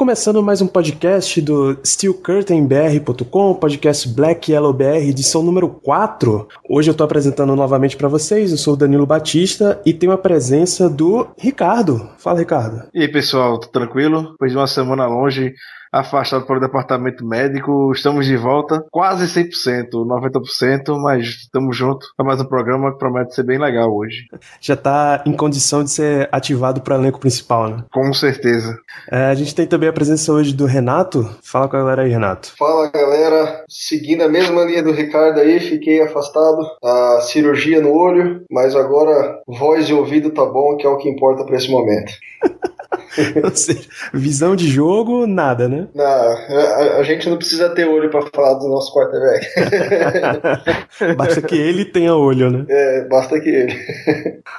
Começando mais um podcast do SteelCurtainBR.com, podcast Black Yellow BR, edição número 4. Hoje eu tô apresentando novamente para vocês, eu sou o Danilo Batista e tenho a presença do Ricardo. Fala, Ricardo. E aí, pessoal, tudo tranquilo? Depois de uma semana longe, afastado para o departamento médico, estamos de volta, quase 100%, 90%, mas estamos juntos para mais um programa que promete ser bem legal hoje. Já tá em condição de ser ativado para o elenco principal, né? Com certeza. É, a gente tem também a presença hoje do Renato. Fala com a galera aí, Renato. Fala galera, seguindo a mesma linha do Ricardo aí, fiquei afastado, a cirurgia no olho, mas agora voz e ouvido tá bom, que é o que importa para esse momento. Ou seja, visão de jogo, nada, né? Não, a, a gente não precisa ter olho para falar do nosso quarterback. Basta que ele tenha olho, né? é, basta que ele.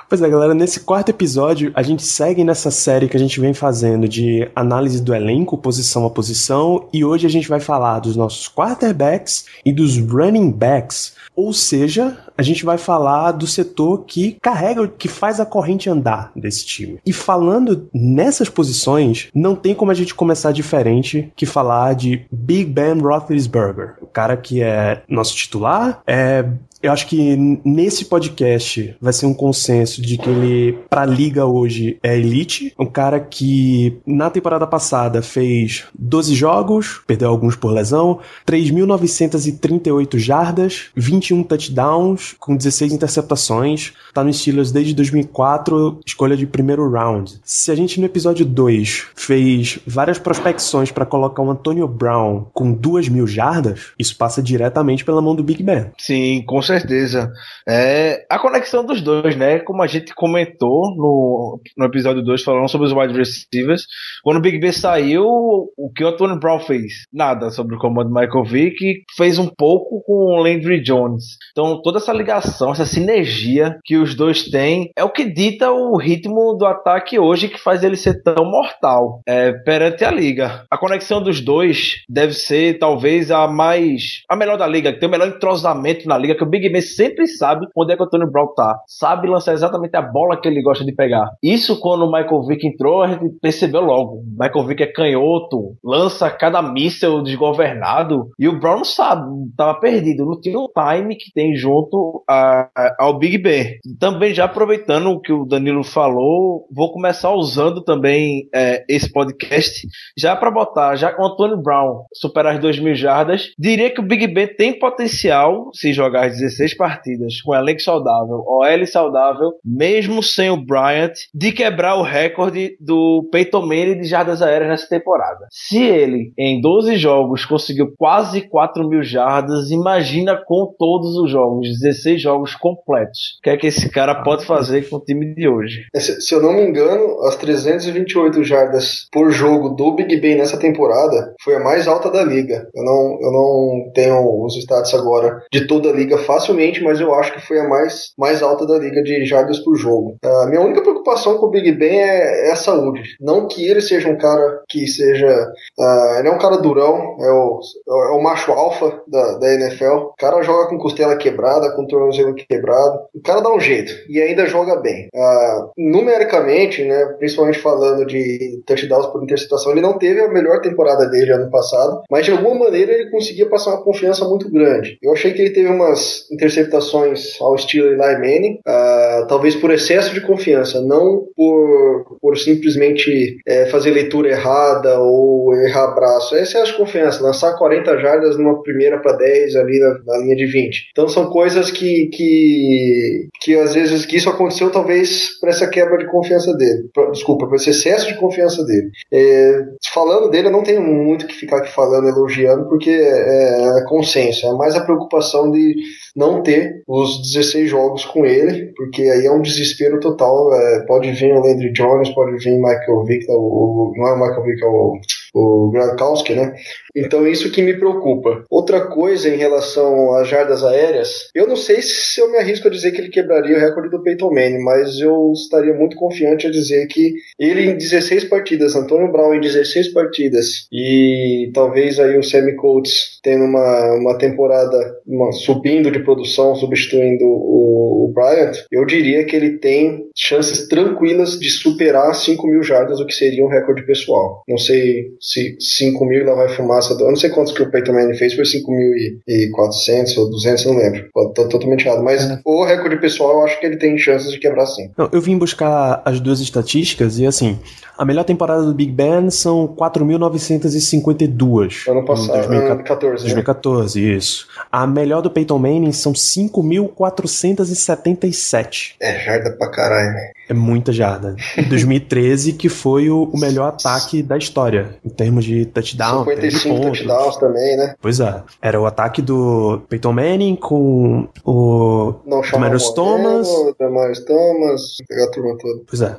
Pois é, galera, nesse quarto episódio a gente segue nessa série que a gente vem fazendo de análise do elenco, posição a posição, e hoje a gente vai falar dos nossos quarterbacks e dos running backs. Ou seja, a gente vai falar do setor que carrega, que faz a corrente andar desse time. E falando nessas posições, não tem como a gente começar diferente que falar de Big Ben Roethlisberger, o cara que é nosso titular, é eu acho que nesse podcast vai ser um consenso de que ele, pra liga hoje, é elite. Um cara que na temporada passada fez 12 jogos, perdeu alguns por lesão, 3.938 jardas, 21 touchdowns, com 16 interceptações. Tá no Steelers desde 2004, escolha de primeiro round. Se a gente no episódio 2 fez várias prospecções para colocar o Antonio Brown com 2 mil jardas, isso passa diretamente pela mão do Big Ben. Sim, com certeza. É a conexão dos dois, né? Como a gente comentou no, no episódio 2, falando sobre os wide receivers. Quando o Big Ben saiu, o que o Antonio Brown fez? Nada sobre o comando do Michael Vick, fez um pouco com o Landry Jones. Então, toda essa ligação, essa sinergia que os dois têm é o que dita o ritmo do ataque hoje que faz ele ser tão mortal é, perante a liga. A conexão dos dois deve ser talvez a mais a melhor da liga, que tem o melhor entrosamento na liga, que o Big Ben sempre sabe onde é que o Antonio Brown tá. Sabe lançar exatamente a bola que ele gosta de pegar. Isso quando o Michael Vick entrou, a gente percebeu logo. O Michael Vick é canhoto, lança cada míssel desgovernado e o Brown não sabe, tava perdido, não tinha o time que tem junto a, a, ao Big Ben. Também já aproveitando o que o Danilo falou, vou começar usando também é, esse podcast já para botar, já com o Antonio Brown superar as 2 mil jardas, diria que o Big Ben tem potencial, se jogar as 16 partidas com elenco saudável, OL saudável, mesmo sem o Bryant, de quebrar o recorde do Peyton Manning de jardas aéreas nessa temporada. Se ele, em 12 jogos, conseguiu quase 4 mil jardas, imagina com todos os jogos, 16 jogos completos. O que é que esse cara pode fazer com o time de hoje? Se, se eu não me engano, as 328 jardas por jogo do Big Ben nessa temporada foi a mais alta da liga. Eu não, eu não tenho os status agora de toda a liga facilmente, mas eu acho que foi a mais, mais alta da liga de jardas por jogo. A minha única preocupação com o Big Ben é, é a saúde. Não que ele seja um cara que seja. Uh, ele é um cara durão, é o, é o macho alfa da, da NFL. O cara joga com costela quebrada, com tornozelo quebrado. O cara dá um jeito e ainda joga bem. Uh, numericamente, né, principalmente falando de touchdowns por interceptação, ele não teve a melhor temporada dele ano passado, mas de alguma maneira ele conseguia passar uma confiança muito grande. Eu achei que ele teve umas interceptações ao estilo Eli Manning, uh, talvez por excesso de confiança, não por, por simplesmente é, fazer leitura errada ou errar braço. É a confiança, lançar 40 jardas numa primeira para 10 ali na, na, linha de 20. Então são coisas que, que, que às vezes que isso aconteceu talvez para essa quebra de confiança dele. Pra, desculpa, para esse excesso de confiança dele. É, falando dele, eu não tenho muito que ficar aqui falando, elogiando, porque é, é consenso. É mais a preocupação de não ter os 16 jogos com ele, porque aí é um desespero total. É, pode vir o Landry Jones, pode vir o Michael Vick, o, não é o Michael Vick, é o o Gronkowski, né? Então isso que me preocupa. Outra coisa em relação às jardas aéreas, eu não sei se eu me arrisco a dizer que ele quebraria o recorde do Peyton Manning, mas eu estaria muito confiante a dizer que ele em 16 partidas, Antônio Brown em 16 partidas e talvez aí o Sammy Coates tendo uma, uma temporada uma, subindo de produção, substituindo o, o Bryant, eu diria que ele tem chances tranquilas de superar 5 mil jardas, o que seria um recorde pessoal. Não sei se 5 mil ainda vai fumaça. Eu não sei quantos que o Peyton Manning fez, foi 5.400 ou 200, não lembro. Tô totalmente errado. Mas é. o recorde pessoal, eu acho que ele tem chances de quebrar sim. Não, eu vim buscar as duas estatísticas e assim, a melhor temporada do Big Ben são 4.952. Ano passado, 2014. 2014, né? isso. A melhor do Peyton Manning são 5.477. É, jarda pra caralho, né? É muita jarda. 2013, que foi o, o, melhor ataque da história, em termos de touchdown. 55 touchdowns também, né? Pois é. Era o ataque do Peyton Manning com o Demarius Thomas. Demarius Thomas, pegar a turma toda. Pois é.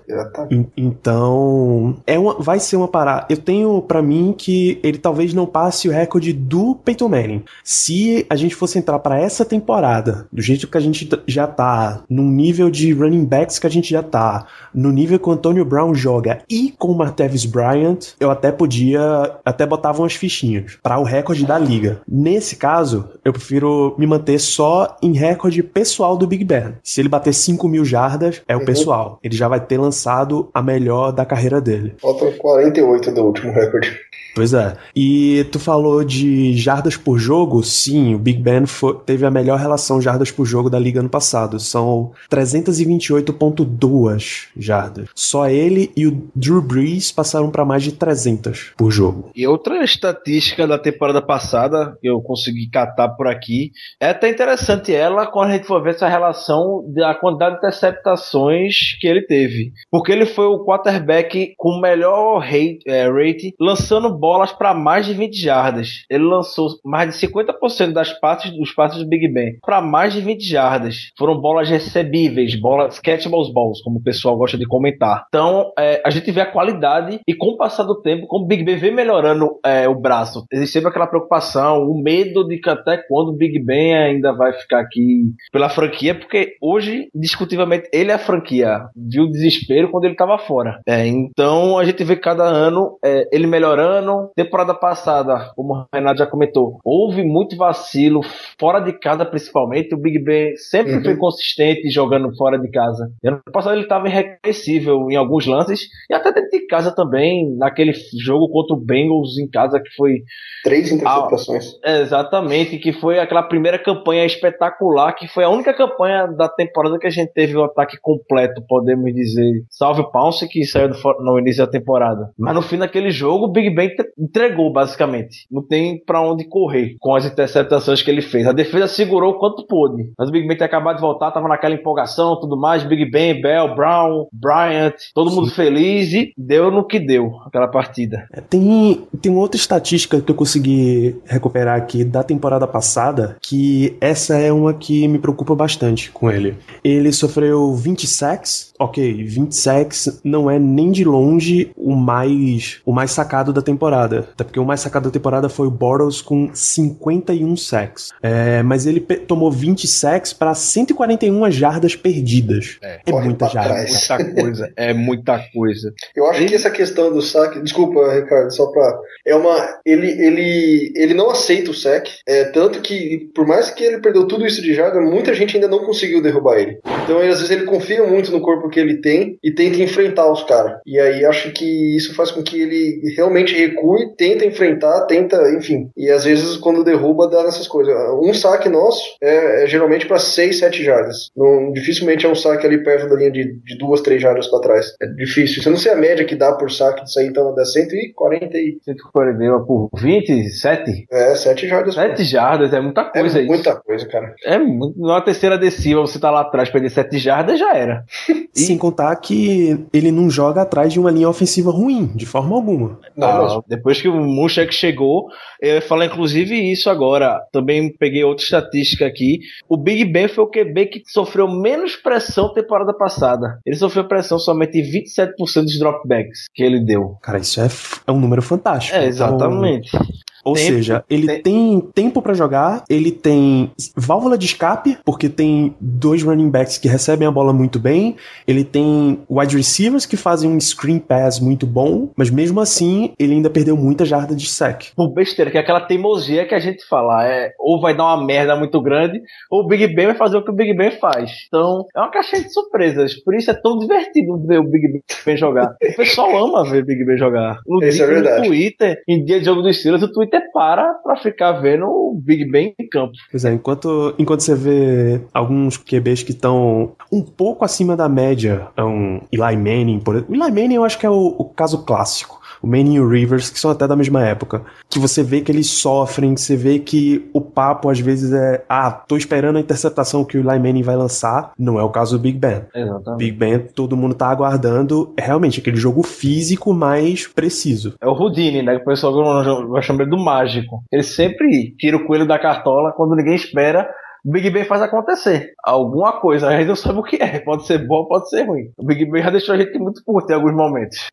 Então, é uma, vai ser uma parada. Eu tenho para mim que ele talvez não passe o recorde do Peyton Manning. Se a gente fosse entrar para essa temporada, do jeito que a gente já tá, num nível de running backs que a gente já tá, no nível que o Antonio Brown joga e com o Martavis Bryant, eu até podia, até botava umas fichinhas para o recorde da liga. Nesse caso, eu prefiro me manter só em recorde pessoal do Big Ben. Se ele bater 5 mil jardas, é o uhum. pessoal. Ele já vai ter lançado a melhor da carreira dele. Faltam 48 do último recorde. Pois é. E tu falou de jardas por jogo? Sim, o Big Ben foi, teve a melhor relação jardas por jogo da liga ano passado. São 328.2 jardas. Só ele e o Drew Brees passaram para mais de 300 por jogo. E outra estatística da temporada passada que eu consegui catar por aqui é até interessante ela quando a gente for ver essa relação da quantidade de interceptações que ele teve. Porque ele foi o quarterback com melhor rate, é, rate lançando bolas para mais de 20 jardas. Ele lançou mais de 50% das passes dos passes do Big Ben para mais de 20 jardas. Foram bolas recebíveis, bolas catchable balls, como o pessoal gosta de comentar. Então, é, a gente vê a qualidade e com o passar do tempo, como o Big Ben vem melhorando é, o braço, existe sempre aquela preocupação, o medo de que até quando o Big Ben ainda vai ficar aqui pela franquia, porque hoje, discutivelmente, ele é a franquia. Viu o desespero quando ele estava fora. É, então, a gente vê cada ano é, ele melhorando temporada passada, como o Renato já comentou, houve muito vacilo, fora de casa principalmente. O Big Ben sempre uhum. foi consistente jogando fora de casa. Ano passado ele estava irreconhecível em alguns lances, e até dentro de casa também, naquele jogo contra o Bengals em casa, que foi. Três interceptações. Ah, exatamente, que foi aquela primeira campanha espetacular, que foi a única campanha da temporada que a gente teve o ataque completo, podemos dizer. Salve Pounce, que saiu no início da temporada. Mas no fim daquele jogo, o Big Ben entregou, basicamente. Não tem para onde correr com as interceptações que ele fez. A defesa segurou o quanto pôde. Mas o Big Ben tinha acabado de voltar, tava naquela empolgação, tudo mais. Big Ben, Bell, Brown, Bryant, todo Sim. mundo feliz e deu no que deu aquela partida. É, tem, tem outra estatística que eu consegui recuperar aqui da temporada passada, que essa é uma que me preocupa bastante com ele. Ele sofreu 20 sacks, ok, 20 sacks não é nem de longe o mais, o mais sacado da temporada. Até porque o mais sacado da temporada foi o Boros com 51 sacks. É, mas ele tomou 20 sacks para 141 jardas perdidas. É, é muita jarda. Muita coisa. É muita coisa. Eu acho ele... que essa questão do saque. Desculpa, Ricardo, só pra. É uma. Ele, ele, ele não aceita o sack. É, tanto que, por mais que ele perdeu tudo isso de jarda, muita gente ainda não conseguiu derrubar ele. Então, às vezes, ele confia muito no corpo que ele tem e tenta enfrentar os caras. E aí acho que isso faz com que ele realmente recue, tenta enfrentar, tenta, enfim. E às vezes quando derruba dá nessas coisas. Um saque nosso é, é geralmente para 6, 7 jardas. Não, dificilmente é um saque ali perto da linha de, de 2, 3 jardas para trás. É difícil. Você não sei a média que dá por saque disso aí, então dá 140 e... 140 por 27? É, 7 jardas. 7 jardas, é muita coisa é isso. muita coisa, cara. É muito. Na terceira adesiva, você tá lá atrás, perder 7 jardas, já era. e... Sem contar que ele não joga atrás de uma linha ofensiva ruim, de forma alguma. Não, depois que o Munchak chegou, eu ia falar inclusive isso agora. Também peguei outra estatística aqui. O Big Ben foi o QB que sofreu menos pressão temporada passada. Ele sofreu pressão somente em 27% dos dropbacks que ele deu. Cara, isso é, é um número fantástico. É, Então, exatamente. Ou Tempo, seja, ele tem- tem tempo pra jogar, ele tem válvula de escape, porque tem dois running backs que recebem a bola muito bem, ele tem wide receivers que fazem um screen pass muito bom, mas mesmo assim ele ainda perdeu muita jarda de sec. Por besteira, que é aquela teimosia que a gente fala, é ou vai dar uma merda muito grande, ou o Big Ben vai fazer o que o Big Ben faz. Então, é uma caixinha de surpresas. Por isso é tão divertido ver o Big Ben jogar. O pessoal ama ver o Big Ben jogar. No, Isso é no verdade. Twitter, em dia de jogo dos Steelers, o Twitter para pra ficar vendo o Big Ben em campo. Pois é, enquanto, enquanto você vê alguns QBs que estão um pouco acima da média, é um Eli Manning, por exemplo. Eli Manning eu acho que é o, o caso clássico. O Manning e o Rivers, que são até da mesma época. Que você vê que eles sofrem, você vê que o papo às vezes é ah, tô esperando a interceptação que o Eli Manning vai lançar. Não é o caso do Big Ben. Exatamente. Big Ben, todo mundo tá aguardando é realmente aquele jogo físico mais preciso. É o Houdini, né? Que o pessoal vai chamar do mágico. Ele sempre tira o coelho da cartola quando ninguém espera. O Big Ben faz acontecer. Alguma coisa, a gente não sabe o que é. Pode ser bom, pode ser ruim. O Big Ben já deixou a gente muito puto em alguns momentos.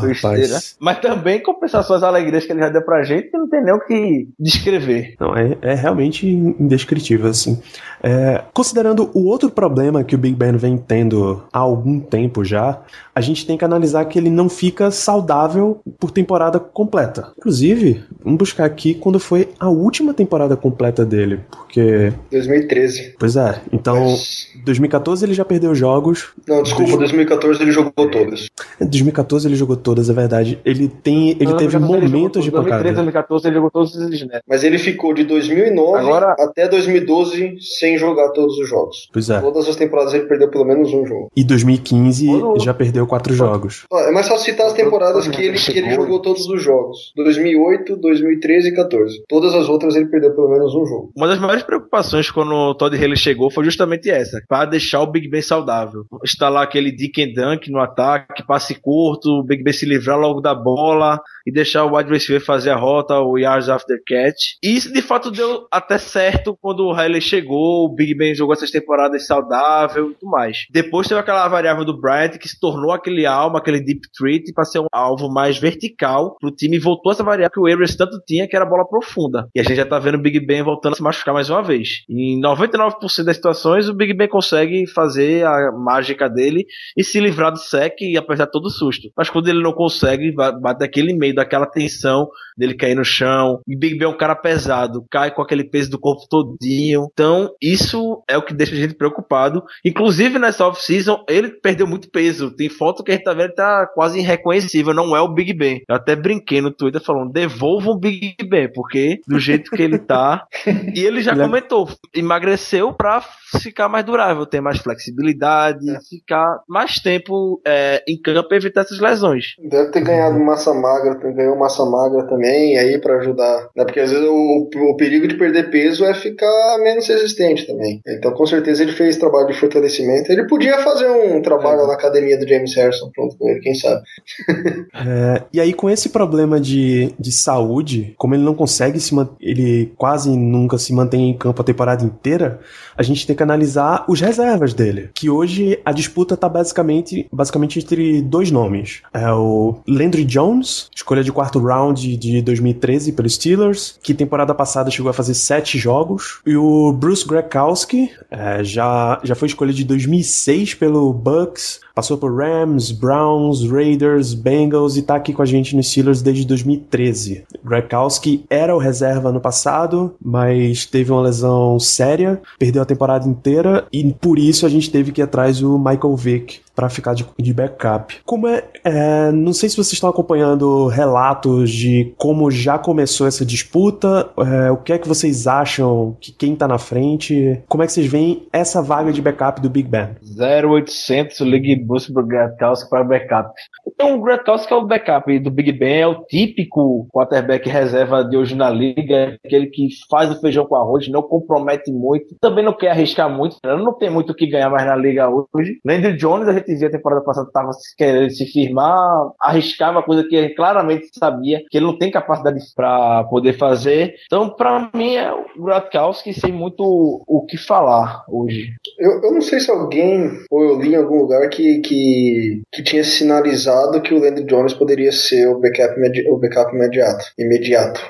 Besteira. rapaz. Mas também compensação as alegrias que ele já deu pra gente, que não tem nem o que descrever. Não, é, é realmente indescritível, assim. É, considerando o outro problema que o Big Ben vem tendo há algum tempo já, a gente tem que analisar que ele não fica saudável por temporada completa. Inclusive, vamos buscar aqui quando foi a última temporada completa dele, porque, 2013. pois é, então, Mas- 2014 ele já perdeu jogos, Não, desculpa, 2014 ele jogou todas. em 2014 ele jogou todas, é verdade. Ele tem, ele Não, teve 2014 ele momentos de jogou- 2013, pancada. 2014 ele jogou todos os snaps. Mas ele ficou de 2009 Agora- até 2012 sem jogar todos os jogos. Pois é. Todas as temporadas ele perdeu pelo menos um jogo. E 2015 Quando- já perdeu quatro jogos. Ó, É mais fácil citar as temporadas que ele, que ele jogou todos os jogos. 2008, 2013 e 14. Todas as outras ele perdeu pelo menos um jogo. Uma das maiores preocupações quando o Todd Haley chegou foi justamente essa, para deixar o Big Ben saudável. Instalar aquele Dick and Dunk no ataque, passe curto, o Big Ben se livrar logo da bola e deixar o wide receiver fazer a rota, o yards after catch. E isso de fato deu até certo quando o Haley chegou, o Big Ben jogou essas temporadas saudável e tudo mais. Depois teve aquela variável do Bryant que se tornou aquele alma, aquele deep threat para ser um alvo mais vertical pro time e voltou essa variável que o Abrams tanto tinha, que era bola profunda. E a gente já tá vendo o Big Ben voltando a se machucar mais uma vez. Em 99% das situações, o Big Ben consegue fazer a mágica dele e se livrar do sec e apertar todo o susto. Mas quando ele não consegue, bate aquele meio daquela tensão dele cair no chão. E Big Ben é um cara pesado, cai com aquele peso do corpo todinho. Então, isso é o que deixa a gente preocupado. Inclusive, nessa off-season, ele perdeu muito peso. Tem foto que a gente tá vendo, ele tá quase irreconhecível. Não é o Big Ben. Eu até brinquei no Twitter falando, devolvam o Big Ben, porque do jeito que ele tá. e ele já é- comentou, emagreceu pra ficar mais durável, ter mais flexibilidade, ficar mais tempo é, em campo e evitar essas lesões. Deve ter ganhado massa magra, ganhou massa magra também, aí pra ajudar. Né? Porque às vezes o, o perigo de perder peso é ficar menos resistente também. Então com certeza ele fez trabalho de fortalecimento. Ele podia fazer um trabalho na academia do James Harrison junto com ele, quem sabe. É, e aí, com esse problema de, de saúde, como ele não consegue se ele quase nunca se mantém em campo a temporada inteira, a gente tem que analisar os reservas dele. Que hoje a disputa tá basicamente, basicamente entre dois nomes. É o Landry Jones, escolha de quarto round de 2013 pelos Steelers, que temporada passada chegou a fazer sete jogos. E o Bruce Grekowski, é, já, já foi escolha de 2006 pelo Bucks, passou por Rams, Browns, Raiders, Bengals e tá aqui com a gente nos Steelers desde 2013. Grekowski era o reserva no passado, mas teve uma lesão séria, perdeu a temporada inteira e por isso a gente teve que ir atrás do Michael Vick para ficar de, de backup. Como é, é, não sei se vocês estão acompanhando relatos de como já começou essa disputa, é, o que é que vocês acham que quem tá na frente, como é que vocês veem essa vaga de backup do Big Ben? 0800 League Bosa pro Gronkowski para backup. Então, o Gronkowski é o backup do Big Ben, é o típico quarterback reserva de hoje na liga, aquele que faz o feijão com arroz, não compromete muito, também não quer arriscar muito, não tem muito o que ganhar mais na liga hoje. Landry Jones, a gente via a temporada passada, estava querendo se firmar, arriscava coisa que claramente sabia que ele não tem capacidade para poder fazer. Então, para mim, é o Gronkowski sem muito o que falar hoje. Eu, eu não sei se alguém, ou eu li em algum lugar, que, que, que tinha sinalizado que o Landry Jones poderia ser o backup, o backup imediato. imediato.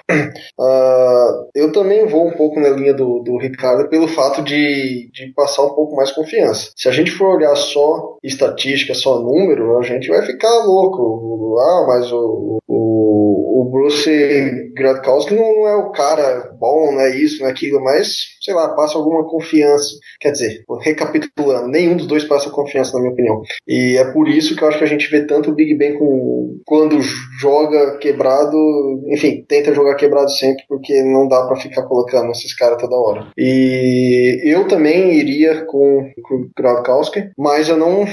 Uh, eu também vou um pouco na linha do, do Ricardo pelo fato de, de passar um pouco mais confiança. Se a gente for olhar só estatística, só número, a gente vai ficar louco. Ah, mas o, o, o Bruce Gradkowski não, não é o cara bom, não é isso, não é aquilo, mas sei lá, passa alguma confiança. Quer dizer, recapitulando, nenhum dos dois passa confiança, na minha opinião. E é por isso que eu acho que a gente vê tanto o Big Ben com, quando joga quebrado, enfim, tenta jogar quebrado sempre, porque não dá para ficar colocando esses caras toda hora. E eu também iria com, com o Gronkowski, mas eu não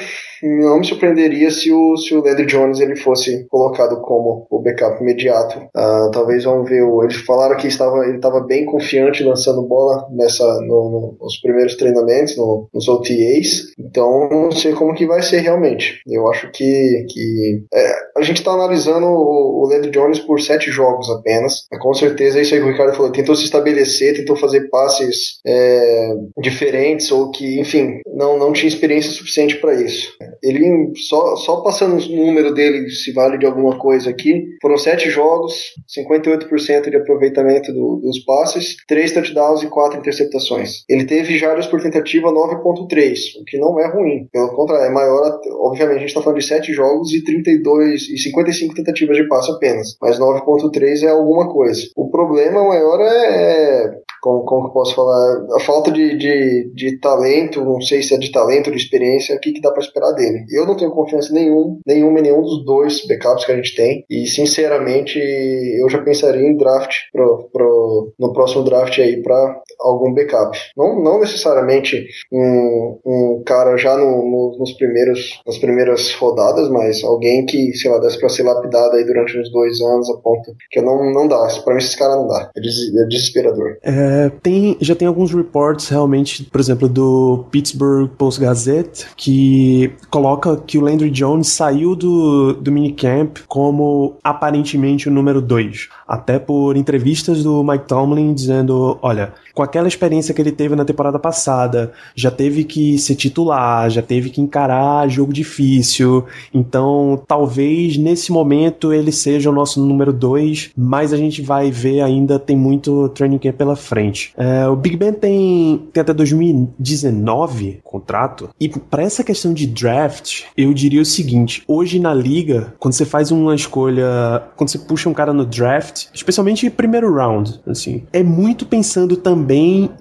não me surpreenderia se o, se o Landry Jones ele fosse colocado como o backup imediato. Uh, talvez vamos ver. Eles falaram que estava, ele estava bem confiante lançando bola nessa no, no, nos primeiros treinamentos, no, nos OTAs. Então não sei como que vai ser realmente. Eu acho que, que é, a gente está analisando o, o Landry Jones por sete jogos apenas. É, com certeza isso aí que o Ricardo falou. Tentou se estabelecer, tentou fazer passes é, diferentes ou que, enfim, não, não tinha experiência suficiente para isso. Ele só, só passando o número dele, se vale de alguma coisa aqui, foram sete jogos, 58% de aproveitamento do, dos passes, três touchdowns e quatro interceptações. Ele teve jardas por tentativa 9.3, o que não é ruim. Pelo contrário, é maior, obviamente a gente está falando de sete jogos e 32 e 55 tentativas de passe apenas, mas 9.3 é alguma coisa. O problema maior é como, como que eu posso falar, a falta de, de, de talento, não sei se é de talento de experiência, o que, que dá para esperar dele. Eu não tenho confiança nenhum, nenhuma em nenhum dos dois backups que a gente tem, e sinceramente eu já pensaria em draft pro, pro, no próximo draft aí para algum backup. Não, não necessariamente um, um cara já no, no, nos primeiros, nas primeiras rodadas, mas alguém que, sei lá, desse para ser lapidado aí durante uns dois anos a ponto que não, não dá. Para mim, esses caras não dá. É, des, é desesperador. É, é, tem, já tem alguns reports realmente, por exemplo, do Pittsburgh Post-Gazette, que coloca que o Landry Jones saiu do, do minicamp como aparentemente o número 2. Até por entrevistas do Mike Tomlin dizendo: olha, com aquela experiência que ele teve na temporada passada, já teve que ser titular, já teve que encarar jogo difícil, então talvez nesse momento ele seja o nosso número 2, mas a gente vai ver ainda, tem muito training camp pela frente. É, o Big Ben tem, tem até 2019 contrato, e para essa questão de draft, eu diria o seguinte: hoje na liga, quando você faz uma escolha, quando você puxa um cara no draft, especialmente primeiro round, assim, é muito pensando também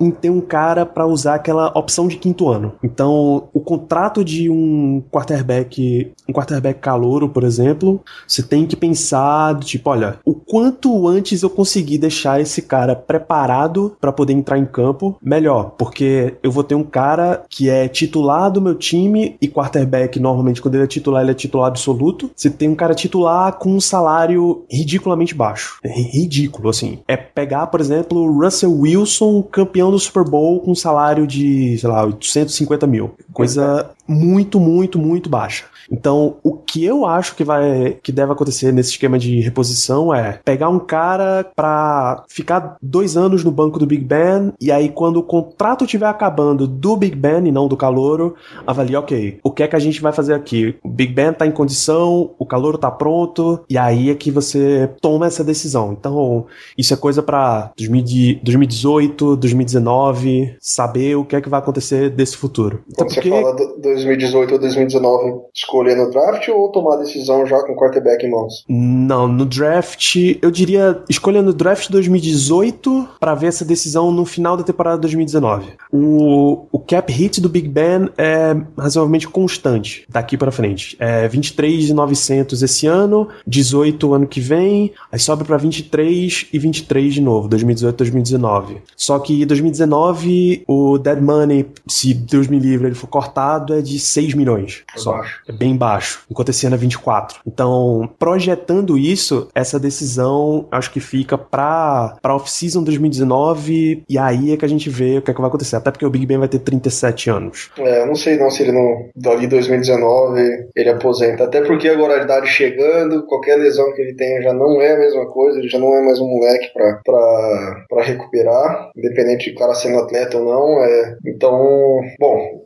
em ter um cara para usar aquela opção de quinto ano. Então, o contrato de um quarterback, um quarterback calouro, por exemplo, você tem que pensar tipo, olha, o quanto antes eu conseguir deixar esse cara preparado para poder entrar em campo, melhor, porque eu vou ter um cara que é titular do meu time e quarterback normalmente quando ele é titular, ele é titular absoluto. Você tem um cara titular com um salário ridiculamente baixo ridículo, assim. É pegar, por exemplo, Russell Wilson, campeão do Super Bowl, com um salário de, sei lá, 850 mil. Coisa muito, muito, muito baixa. Então, o que eu acho que vai que deve acontecer nesse esquema de reposição é pegar um cara para ficar dois anos no banco do Big Ben e aí quando o contrato estiver acabando do Big Ben e não do Calouro, avaliar, ok, o que é que a gente vai fazer aqui? O Big Ben tá em condição, o Calouro tá pronto e aí é que você toma essa decisão. Então, isso é coisa para 2018, 2019, saber o que é que vai acontecer desse futuro. Então, Quando porque... você fala 2018 ou 2019, escolher no draft ou tomar a decisão já com o quarterback em mãos? Não, no draft, eu diria escolher no draft 2018 para ver essa decisão no final da temporada 2019. O, o cap hit do Big Ben é razoavelmente constante daqui para frente. É 23,900 esse ano, 18 ano que vem, aí sobe para 23 e 23 de novo, 2018, 2019. Só que 2019 o dead money, se Deus me livre, ele for cortado, é de 6 milhões. É só. baixo. É bem baixo, enquanto esse ano é 24. Então, projetando isso, essa decisão acho que fica pra, pra off-season 2019 e aí é que a gente vê o que é que vai acontecer. Até porque o Big Ben vai ter 37 anos. É, não sei não se ele não. Dali 2019 ele aposenta. Até porque agora a idade chegando, qualquer lesão que ele tenha já não é a mesma coisa, ele já não é mais um moleque pra, pra, pra recuperar, independente de cara sendo atleta ou não. É, então, bom,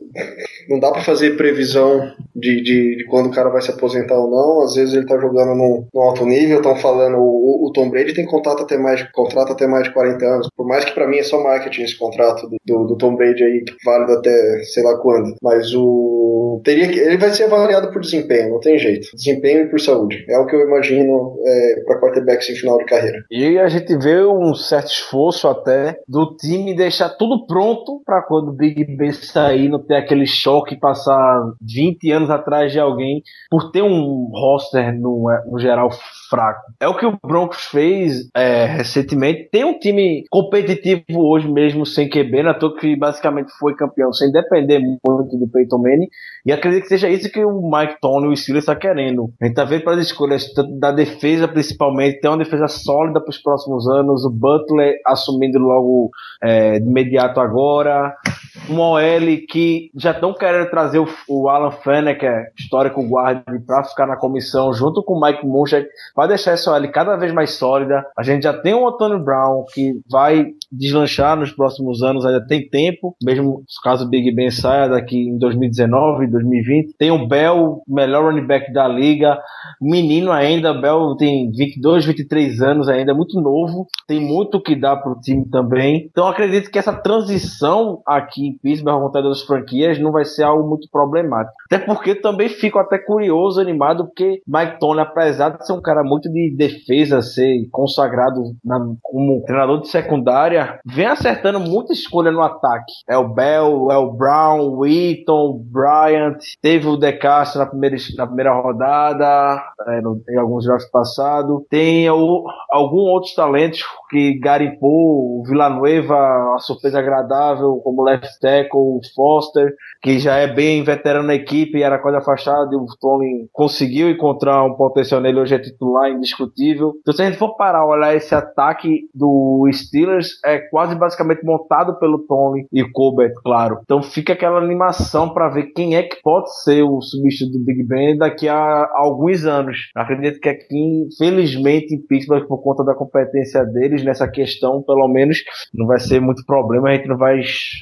não dá pra fazer previsão de, de, de quando o cara vai se aposentar ou não. Às vezes ele tá jogando no alto nível, estão falando o, o Tom Brady tem contrato até mais contrato até mais de 40 anos. Por mais que pra mim é só marketing esse contrato do, do, do Tom Brady aí, válido até sei lá quando. Mas o. Teria que, ele vai ser avaliado por desempenho, não tem jeito. Desempenho e por saúde. É o que eu imagino é, para quarterbacks em final de carreira. E a gente vê um certo esforço até do time deixar tudo pronto para quando o Big Ben sair, não ter aquele choque, passar 20 anos atrás de alguém por ter um roster no, no geral fraco. É o que o Broncos fez é, recentemente. Tem um time competitivo hoje mesmo sem QB, na toa que basicamente foi campeão sem depender muito do Peyton Manning. E acredito que seja isso que o Mike Tony e o Steelers está querendo. A gente tá vendo para as escolhas da defesa principalmente, ter uma defesa sólida para os próximos anos. O Butler assumindo logo é, de imediato agora. Um OL que já estão querendo trazer o, o Alan Faneker, histórico guarda, para ficar na comissão junto com o Mike Munchak, vai deixar essa OL cada vez mais sólida. A gente já tem o Antonio Brown que vai deslanchar nos próximos anos, ainda tem tempo, mesmo caso o Big Ben saia daqui em 2019, 2020. Tem o Bell, melhor running back da liga, menino ainda, o Bell tem 22, 23 anos ainda, muito novo, tem muito que dar pro time também. Então acredito que essa transição aqui em Pittsburgh, a vontade das franquias, não vai ser algo muito problemático. Até porque também fico até curioso, animado, porque Mike Tony, apesar de ser um cara muito de defesa, ser consagrado na, como treinador de secundária, vem acertando muita escolha no ataque. É o Bell, é o Brown, o Eaton, Bryant, teve o De Castro na primeira, na primeira rodada, é, em alguns jogos passados. Tem o, alguns outros talentos que garimpou, o Villanueva, uma surpresa agradável, como left tackle, o Foster, que já é bem veterano na equipe era quase afastado, e o Tony conseguiu encontrar um potencial nele, hoje é titular indiscutível. Então, se a gente for parar a olhar esse ataque do Steelers, é quase basicamente montado pelo Tony e Colbert, claro. Então fica aquela animação para ver quem é que pode ser o substituto do Big Ben daqui a alguns anos. Acredito que aqui, infelizmente, em Pittsburgh, por conta da competência deles nessa questão, pelo menos, não vai ser muito problema. A gente não vai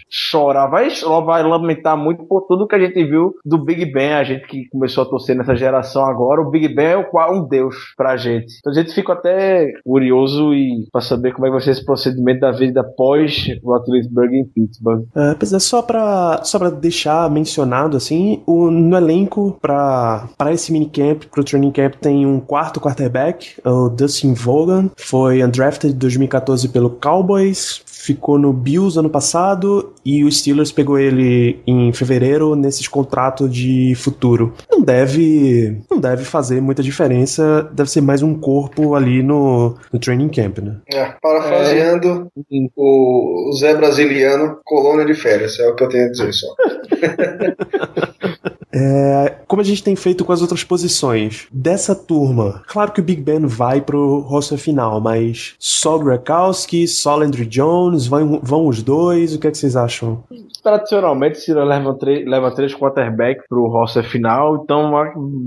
chorar, vai, vai lamentar muito por tudo que a gente viu do Big Ben. A gente que começou a torcer nessa geração agora, o Big Ben é um deus pra gente. Então a gente fica até curioso e para saber como é que vai ser esse procedimento da vida após o Atletisburg em Pittsburgh. É, é, só pra, só pra deixar mencionado, assim, o, no elenco pra, pra esse minicamp, pro training camp, tem um quarto quarterback, o Dustin Vaughan, foi undrafted em 2014 pelo Cowboys, ficou no Bills ano passado e o Steelers pegou ele em fevereiro nesses contratos de futuro. Não deve, não deve fazer muita diferença, deve ser mais um corpo ali no, no training camp, né? É, parafraseando o, o Zé Brasiliano, colônia de férias, é o que eu tenho a dizer só. É, como a gente tem feito com as outras posições, dessa turma, claro que o Big Ben vai pro roster final, mas só Grakowski, só Landry Jones, vão, vão os dois, o que, é que vocês acham? Tradicionalmente, se leva, leva três quarterbacks pro roster final, então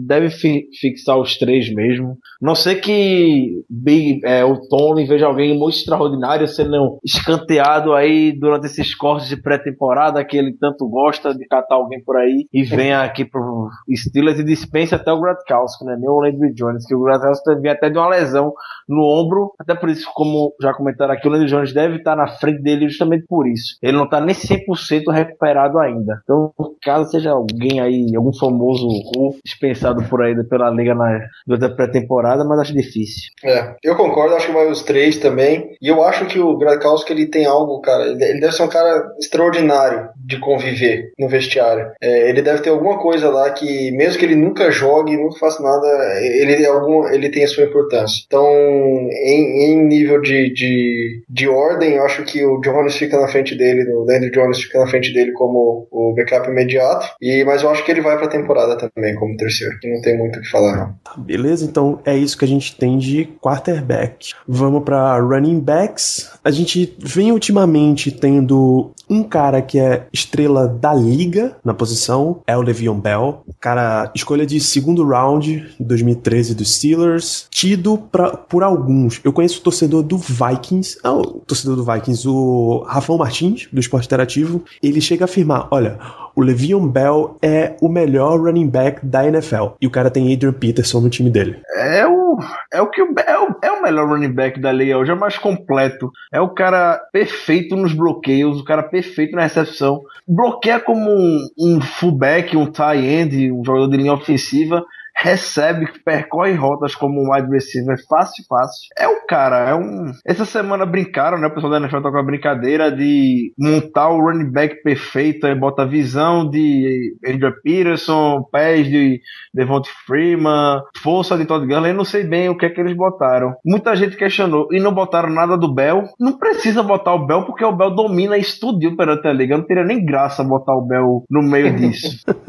deve fi fixar os três mesmo. Não sei que Big, é, o Tony veja alguém muito extraordinário sendo escanteado aí durante esses cortes de pré-temporada que ele tanto gosta de catar alguém por aí e venha aqui pro Steelers e dispensa até o Gronkowski, né? Nem o Landry Jones, que o Gronkowski vinha até de uma lesão no ombro, até por isso, como já comentaram aqui, o Landry Jones deve estar na frente dele justamente por isso. Ele não tá nem 100% recuperado ainda. Então, caso seja alguém aí, algum famoso ou dispensado por aí pela liga na durante a pré-temporada, mas acho difícil. É, eu concordo, acho que vai os três também. E eu acho que o Gradkowski ele tem algo, cara. Ele deve ser um cara extraordinário de conviver no vestiário. É, ele deve ter alguma coisa lá que, mesmo que ele nunca jogue, nunca faça nada, ele, é algum, ele tem a sua importância. Então, em, em nível de, de, de ordem, eu acho que o Jones fica na frente dele, o Landry Jones fica na frente dele como o backup imediato. E, mas eu acho que ele vai pra temporada também como terceiro, que não tem muito o que falar, não. Tá, beleza, então é isso que a gente tem de quarterback. Vamos para running backs. A gente vem ultimamente tendo um cara que é estrela da liga na posição, é o Le'Veon Bell. Cara, escolha de segundo round 2013 dos Steelers, tido pra, por alguns. Eu conheço o torcedor do Vikings, não, o torcedor do Vikings, o Rafão Martins, do Esporte Interativo. Ele chega a afirmar: olha, o Le'Veon Bell é o melhor running back da NFL. E o cara tem Adrian Peterson no time dele. É o, é o que o, é o, é o melhor running back da liga hoje, é o mais completo. É o cara perfeito nos bloqueios, o cara perfeito na recepção. Bloqueia como um, um fullback, um tight end, um jogador de linha ofensiva recebe, percorre rotas como um wide receiver fácil, fácil. É o cara, é um. Essa semana brincaram, né? O pessoal da NFL tá com a brincadeira de montar o running back perfeito, aí bota a visão de Andrew Peterson, pés de Devonta Freeman, força de Todd Gurley, eu não sei bem o que é que eles botaram. Muita gente questionou e não botaram nada do Bell. Não precisa botar o Bell porque o Bell domina isso tudo perante a liga. Não teria nem graça botar o Bell no meio disso.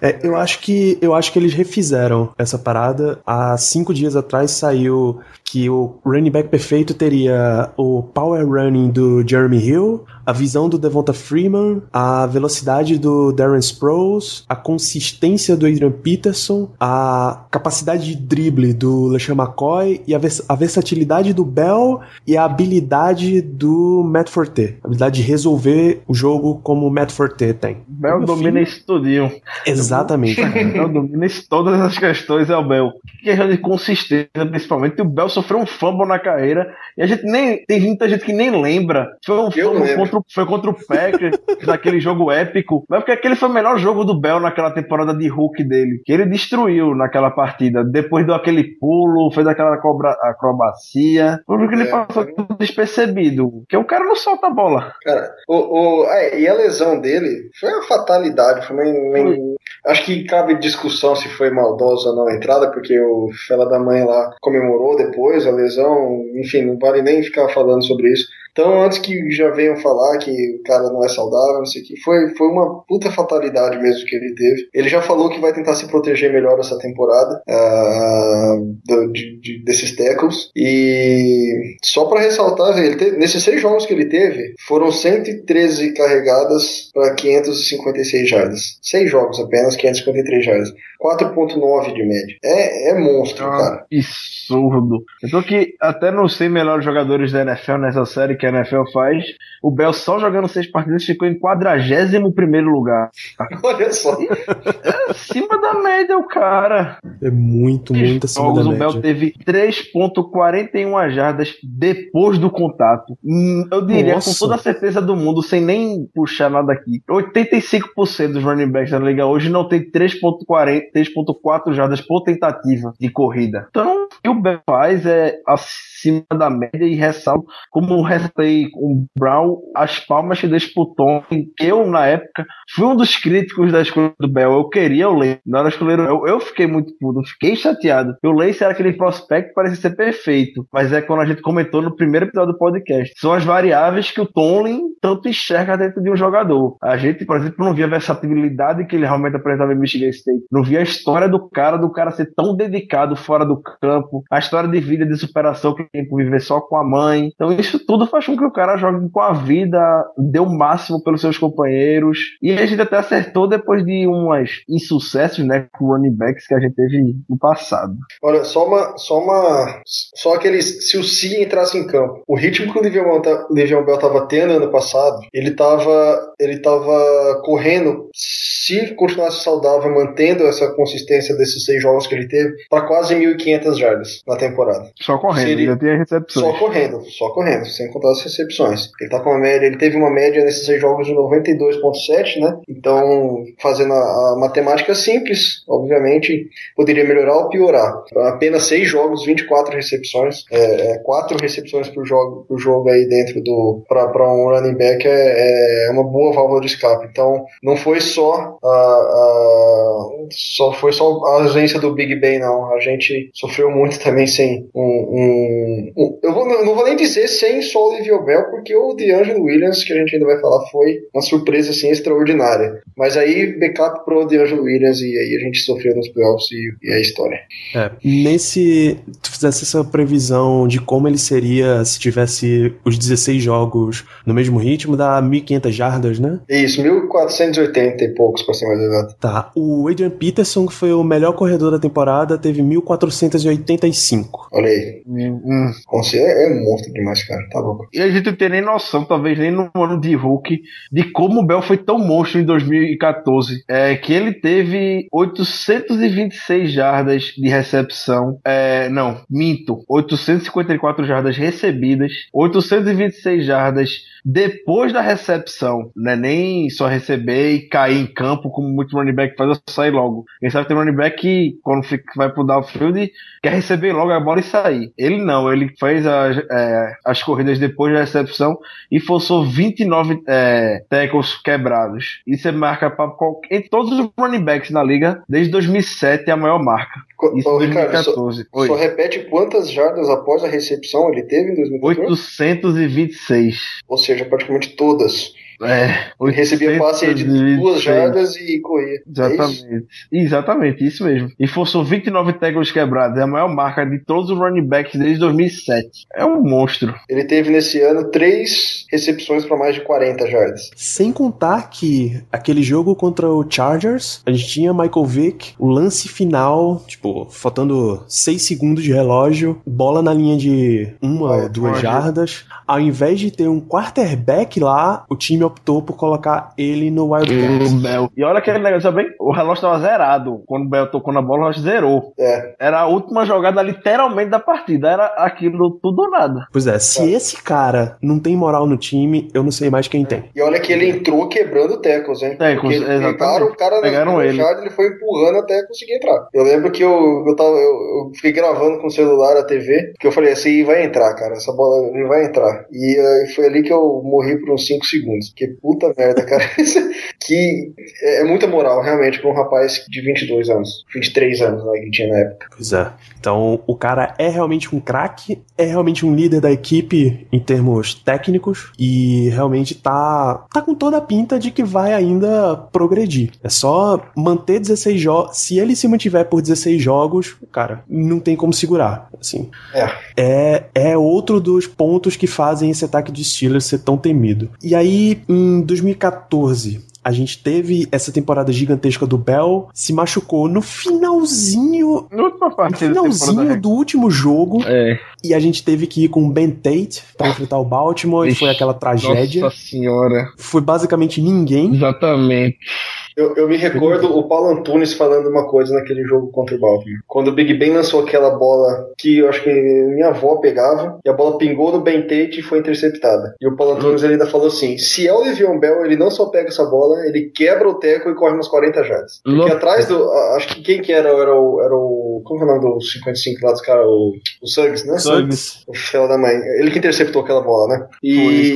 é, eu acho que eu acho que eles refizeram fizeram essa parada. Há cinco dias atrás saiu que o running back perfeito teria o power running do Jeremy Hill, a visão do Devonta Freeman, a velocidade do Darren Sproles, a consistência do Adrian Peterson, a capacidade de drible do LeSean McCoy e a, vers a versatilidade do Bell e a habilidade do Matt Forte. A habilidade de resolver o jogo como o Matt Forte tem. Bell domina isso tudinho. Exatamente. Bell domina isso, todas as questões é o Bell. Questão de consistência, principalmente. O Bell sofreu um fumble na carreira e a gente nem. Tem muita gente que nem lembra. Foi um fumble contra, foi contra o Packers, naquele jogo épico. Mas porque aquele foi o melhor jogo do Bell naquela temporada de Hulk dele. Que ele destruiu naquela partida. Depois deu aquele pulo, fez aquela cobra, acrobacia. Foi porque ele é, passou tudo despercebido. Porque o cara não solta a bola. Cara, o, o, é, e a lesão dele foi uma fatalidade. Foi meio, meio, Acho que cabe discussão se foi maldosa ou não a entrada, porque o fela da mãe lá comemorou depois a lesão, enfim, não vale nem ficar falando sobre isso. Então, antes que já venham falar que o cara não é saudável, não sei o que, foi, foi uma puta fatalidade mesmo que ele teve. Ele já falou que vai tentar se proteger melhor essa temporada uh, do, de, de, desses tackles. E só para ressaltar, ele nesses seis jogos que ele teve, foram 113 carregadas para 556 jardas. Seis jogos apenas, 553 jardas. 4.9 de média. É, é monstro, ah, cara. Absurdo. Eu tô que até não sei melhores jogadores da NFL nessa série que a NFL faz. O Bell só jogando seis partidas ficou em 41 primeiro lugar. Olha só. É acima da média o cara. É muito, muito acima jogos, da média. O Bell teve 3.41 jardas depois do contato. Hum, eu diria Nossa. com toda a certeza do mundo, sem nem puxar nada aqui. 85% dos running backs da liga hoje não tem 3.40 3.4 jardas por tentativa de corrida. Então, o que o Bell faz é acima da média e ressalto, como com o Brown, as palmas que disputou, que eu, na época, fui um dos críticos da escolha do Bell. Eu queria o Lace. Na hora escolheram eu, eu fiquei muito puto, fiquei chateado. O Lace era aquele prospecto que parecia ser perfeito, mas é quando a gente comentou no primeiro episódio do podcast. São as variáveis que o Tomlin tanto enxerga dentro de um jogador. A gente, por exemplo, não via a versatilidade que ele realmente apresentava em Michigan State. Não via a história do cara, do cara ser tão dedicado fora do campo, a história de vida, de superação que tem por viver só com a mãe. Então isso tudo faz com que o cara jogue com a vida, dê o máximo pelos seus companheiros. E a gente até acertou depois de umas insucessos, né, com running backs que a gente teve no passado. Olha, só uma, só uma, só aqueles, se o Si entrasse em campo, o ritmo que o Le'Veon Bell estava tendo ano passado, ele estava, ele tava correndo, se continuasse saudável, mantendo essa consistência desses seis jogos que ele teve para quase 1.500 jardas na temporada. Só correndo, Seria... já tinha recepção. Só correndo, só correndo, sem contar das recepções. Ele tá com uma média, ele teve uma média nesses seis jogos de 92.7, né? Então, fazendo a, a, matemática simples, obviamente, poderia melhorar ou piorar. Apenas seis jogos, 24 recepções, é, é, quatro recepções por jogo, por jogo aí dentro do para um running back é, é, uma boa válvula de escape. Então, não foi só a, a só foi só a ausência do Big Ben, não. A gente sofreu muito também sem um, um, um eu vou, não vou nem dizer sem só o Olivia Bell, porque o DeAngelo Williams, que a gente ainda vai falar, foi uma surpresa assim extraordinária. Mas aí, backup pro DeAngelo Williams e aí a gente sofreu nos playoffs e, e é a história. É, nesse. Tu fizesse essa previsão de como ele seria se tivesse os 16 jogos no mesmo ritmo, dá 1.500 jardas, né? Isso, 1.480 e poucos, pra ser mais exato. Tá. O Adrian Peterson, que foi o melhor corredor da temporada, teve 1.485. Olha aí. Hum, hum. É, é monstro demais, cara. Tá louco. E a gente não tem nem noção, talvez nem no ano de Hulk, de como o Bell foi tão monstro em 2014. É que ele teve 826 jardas de recepção. É, não, minto. 854 jardas recebidas, 826 jardas depois da recepção, não é nem só receber e cair em campo, como muito running back faz, eu sair logo. Quem sabe tem running back que, quando fica, vai pro downfield, quer receber logo a bola e sair. Ele não, ele fez as, é, as corridas depois da recepção e forçou 29 é, tackles quebrados. Isso é marca para em todos os running backs na liga, desde 2007 é a maior marca. Isso Ô, Ricardo, 2014. Só, só, repete quantas jardas após a recepção ele teve em 2014? 826. Ou seja, praticamente todas. É, ele recebia passe de duas jardas e corria. É Exatamente. É isso? Exatamente, isso mesmo. E forçou 29 tackles quebrados. É a maior marca de todos os running backs desde 2007. É um monstro. Ele teve nesse ano três recepções para mais de 40 jardas. Sem contar que aquele jogo contra o Chargers, a gente tinha Michael Vick, o lance final, tipo, faltando 6 segundos de relógio, bola na linha de uma ou duas jardas. Ao invés de ter um quarterback lá, o time optou por colocar ele no Wildcats. Bell. E olha aquele negócio também, o relógio estava zerado. Quando o Bell tocou na bola, o relógio zerou. É. Era a última jogada literalmente da partida. Era aquilo tudo ou nada. Pois é, se é. esse cara não tem moral no time, eu não sei mais quem tem. E olha que ele entrou quebrando tecos, hein? Tecos, exatamente. Pegaram, o cara Pegaram ele. Jardim, ele foi empurrando até conseguir entrar. Eu lembro que eu, eu, tava, eu, eu fiquei gravando com o celular a TV, que eu falei assim, vai entrar, cara, essa bola ele vai entrar. E uh, foi ali que eu morri por uns 5 segundos. Que puta merda, cara. que é, é muita moral, realmente, pra um rapaz de 22 anos, 23 anos, né, que tinha na época. Pois é. Então, o cara é realmente um craque, é realmente um líder da equipe em termos técnicos e realmente tá, tá com toda a pinta de que vai ainda progredir. É só manter 16 jogos. Se ele se mantiver por 16 jogos, cara, não tem como segurar. Assim, é. é, é outro dos pontos que fazem esse ataque de Steelers ser tão temido. E aí, em 2014, a gente teve essa temporada gigantesca do Bell, se machucou no finalzinho. No finalzinho do último jogo. É. E a gente teve que ir com o Ben Tate pra enfrentar o Baltimore. Ixi, e foi aquela tragédia. Nossa senhora. Foi basicamente ninguém. Exatamente. Eu, eu me recordo o Paulo Antunes falando uma coisa naquele jogo contra o Baltimore. Quando o Big Ben lançou aquela bola que eu acho que minha avó pegava, e a bola pingou no Ben Tate e foi interceptada. E o Paulo Antunes ele ainda falou assim: se é o Le'Veon Bell, ele não só pega essa bola, ele quebra o teco e corre umas 40 jardas. Porque atrás do. Acho que quem que era? Era o. Era o como é o nome do 55 lá dos caras? O, o Suggs, né? Suggs. O fel da mãe. Ele que interceptou aquela bola, né? E,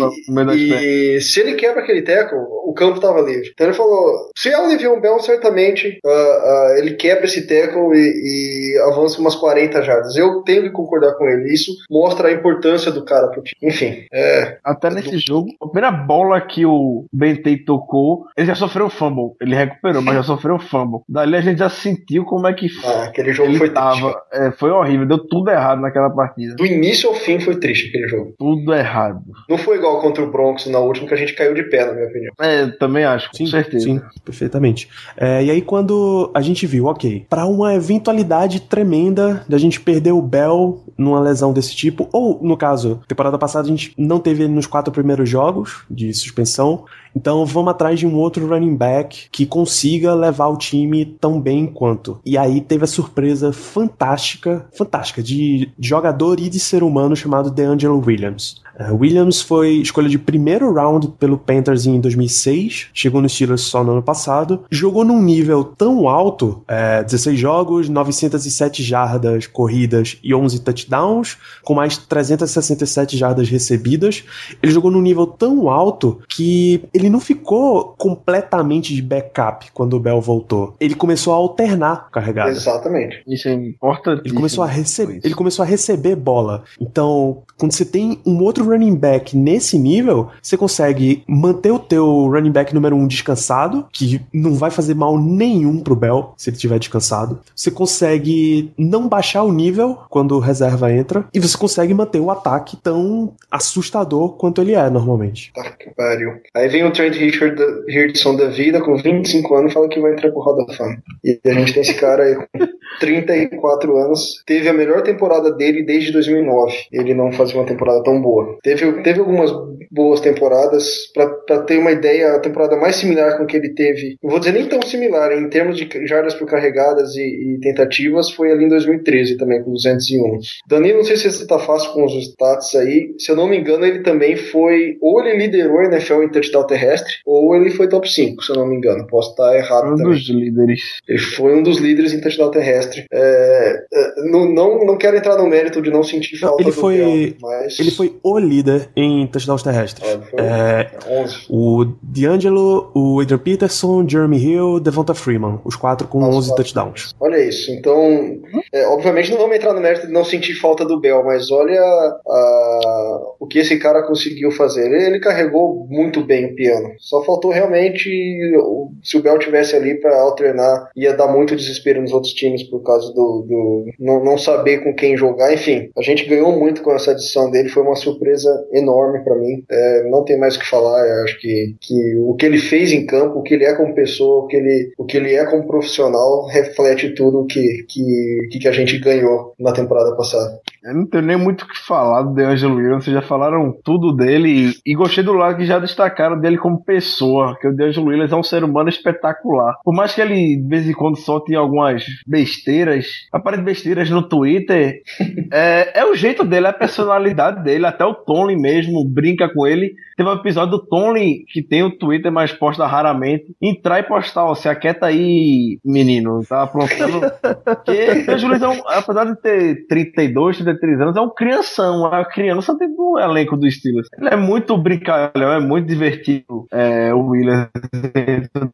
e se ele quebra aquele teco, o campo tava livre. Então ele falou: se é o Le'Veon Bell, certamente uh, uh, ele quebra esse teco e, e, avança umas 40 jardas. Eu tenho que concordar com ele. Isso mostra a importância do cara pro time. Enfim. É, Até nesse jogo, a primeira bola que o Bentay tocou, ele já sofreu fumble. Ele recuperou, mas já sofreu fumble. Dali a gente já sentiu como é que ah, aquele jogo ele foi tava. É, foi horrível, deu tudo errado naquela partida. Do início ao fim foi triste aquele jogo. Tudo errado. Não foi igual contra o Broncos na última que a gente caiu de pé, na minha opinião. É, também acho, com sim, certeza. Sim, perfeitamente. É, e aí quando a gente viu, ok, para uma eventualidade tremenda da gente perder o Bell numa lesão desse tipo, ou no caso, temporada passada a gente não teve ele nos quatro primeiros jogos de suspensão, então vamos atrás de um outro running back que consiga levar o time tão bem quanto. E aí teve a surpresa fantástica, fantástica, de jogador e de ser humano chamado DeAngelo Williams. Uh, Williams foi escolha de primeiro round pelo Panthers em 2006, chegou no Steelers só no ano passado, jogou num nível tão alto, é, 16 jogos, 907 jardas corridas e 11 touchdowns, com mais 367 jardas recebidas. Ele jogou num nível tão alto que ele não ficou completamente de backup quando o Bell voltou. Ele começou a alternar carregada. Exatamente. Isso é importante. Ele começou a receber, ele começou a receber bola. Então, quando você tem um outro running back nesse nível, você consegue manter o teu running back número um descansado, que não vai fazer mal nenhum pro Bell se ele estiver descansado. Você consegue não baixar o nível quando o reserva entra e você consegue manter o ataque tão assustador quanto ele é normalmente. Tá que pariu. Aí vem o Trent Richard, Richardson da vida com 25 anos fala que vai entrar pro Roda Fama. E a gente tem esse cara aí com 34 anos. Teve a melhor temporada dele desde 2009. Ele não fazia uma temporada tão boa. Teve, teve algumas boas temporadas. Para ter uma ideia, a temporada mais similar com que ele teve, não vou dizer nem tão similar, em termos de jardas por carregadas e, e tentativas, foi ali em 2013 também, com 201. Danilo, não sei se você tá fácil com os stats aí. Se eu não me engano, ele também foi. Ou ele liderou a NFL em touchdown terrestre, ou ele foi top 5, se eu não me engano. Posso estar errado Um também. dos líderes. Ele foi um dos líderes em touchdown terrestre. É, é, não, não, não quero entrar no mérito de não sentir Não, falta ele do foi- Bell, mas Ele foi o líder em touchdowns terrestres. É, foi É, 11. o D'Angelo, o Adrian Peterson, Jeremy Hill, Devonta Freeman, os quatro com Nossa, 11 quatro. touchdowns. Olha isso. Então, é, obviamente não vamos entrar no mérito de não sentir falta do Bell, mas olha a- o que esse cara conseguiu fazer. Ele, ele carregou muito bem o piano. Só faltou realmente, se o Bell tivesse ali para alternar, ia dar muito desespero nos outros times por causa do, do não, não saber com quem jogar. Enfim, a gente ganhou muito com essa adição dele. Foi uma surpresa enorme para mim. É, não tem mais o que falar. Eu acho que, que o que ele fez em campo, o que ele é como pessoa, o que ele, o que ele é como profissional, reflete tudo o que, que, que a gente ganhou na temporada passada. Eu não tenho nem muito o que falar do DeAngelo Williams, vocês já falaram tudo dele e, e gostei do lado que já destacaram dele como pessoa, que o DeAngelo Williams é um ser humano espetacular. Por mais que ele de vez em quando solte algumas besteiras, aparecem besteiras no Twitter, é, é o jeito dele, é a personalidade dele, até o Tony mesmo brinca com ele. Teve um episódio do Tony, que tem o Twitter, mas posta raramente, entrar e postar, ó, se aquieta aí, menino, tá aprontando porque o Julius é um, apesar de ter 32, 33 anos, é um crianção, uma criança do elenco do Steelers. Ele é muito brincalhão, é muito divertido. É, o Williams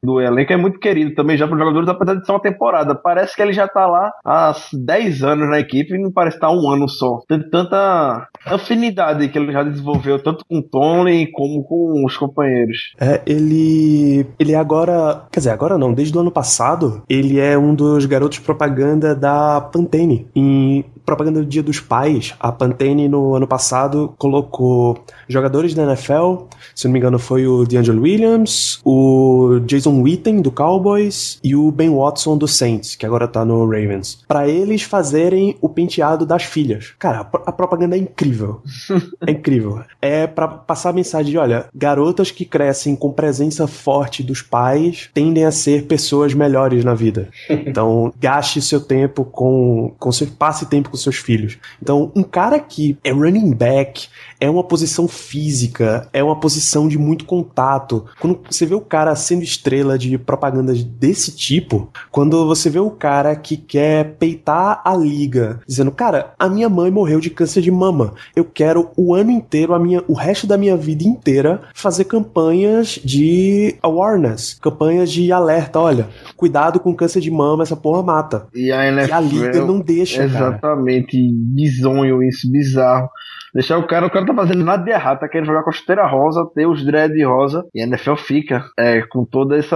do elenco é muito querido também já para os jogadores, apesar de ser uma temporada. Parece que ele já tá lá há 10 anos na equipe e não parece estar um ano só. Tem tanta afinidade que ele já desenvolveu, tanto com o Tony como com os companheiros. É, ele. Ele agora. Quer dizer, agora não, desde o ano passado, ele é um dos garotos propaganda da Pantene. Em propaganda do Dia dos Pais, a Pantene no ano passado colocou jogadores da NFL, se não me engano foi o D'Angelo Williams, o Jason Witten do Cowboys e o Ben Watson do Saints, que agora tá no Ravens, Pra eles fazerem o penteado das filhas. Cara, a pro- a propaganda é incrível. É incrível. É pra passar a mensagem de, olha, garotas que crescem com presença forte dos pais tendem a ser pessoas melhores na vida. Então, gaste seu tempo com, com seu, passe tempo com seus filhos. Então, um cara que é running back, é uma posição física, é uma posição de muito contato. Quando você vê o cara sendo estrela de propagandas desse tipo, quando você vê o cara que quer peitar a liga, dizendo, cara, a minha mãe morreu de câncer de mama. Eu quero o ano inteiro, a minha, o resto da minha vida inteira, fazer campanhas de awareness, campanhas de alerta. Olha, cuidado com câncer de mama, essa porra mata. E a NFL. E a liga não deixa, cara. Exatamente, bizonho isso, bizarro. Deixar o cara, o cara tá fazendo nada de errado, tá querendo jogar com a chuteira rosa, ter os dread rosa, e a NFL fica é, com todo esse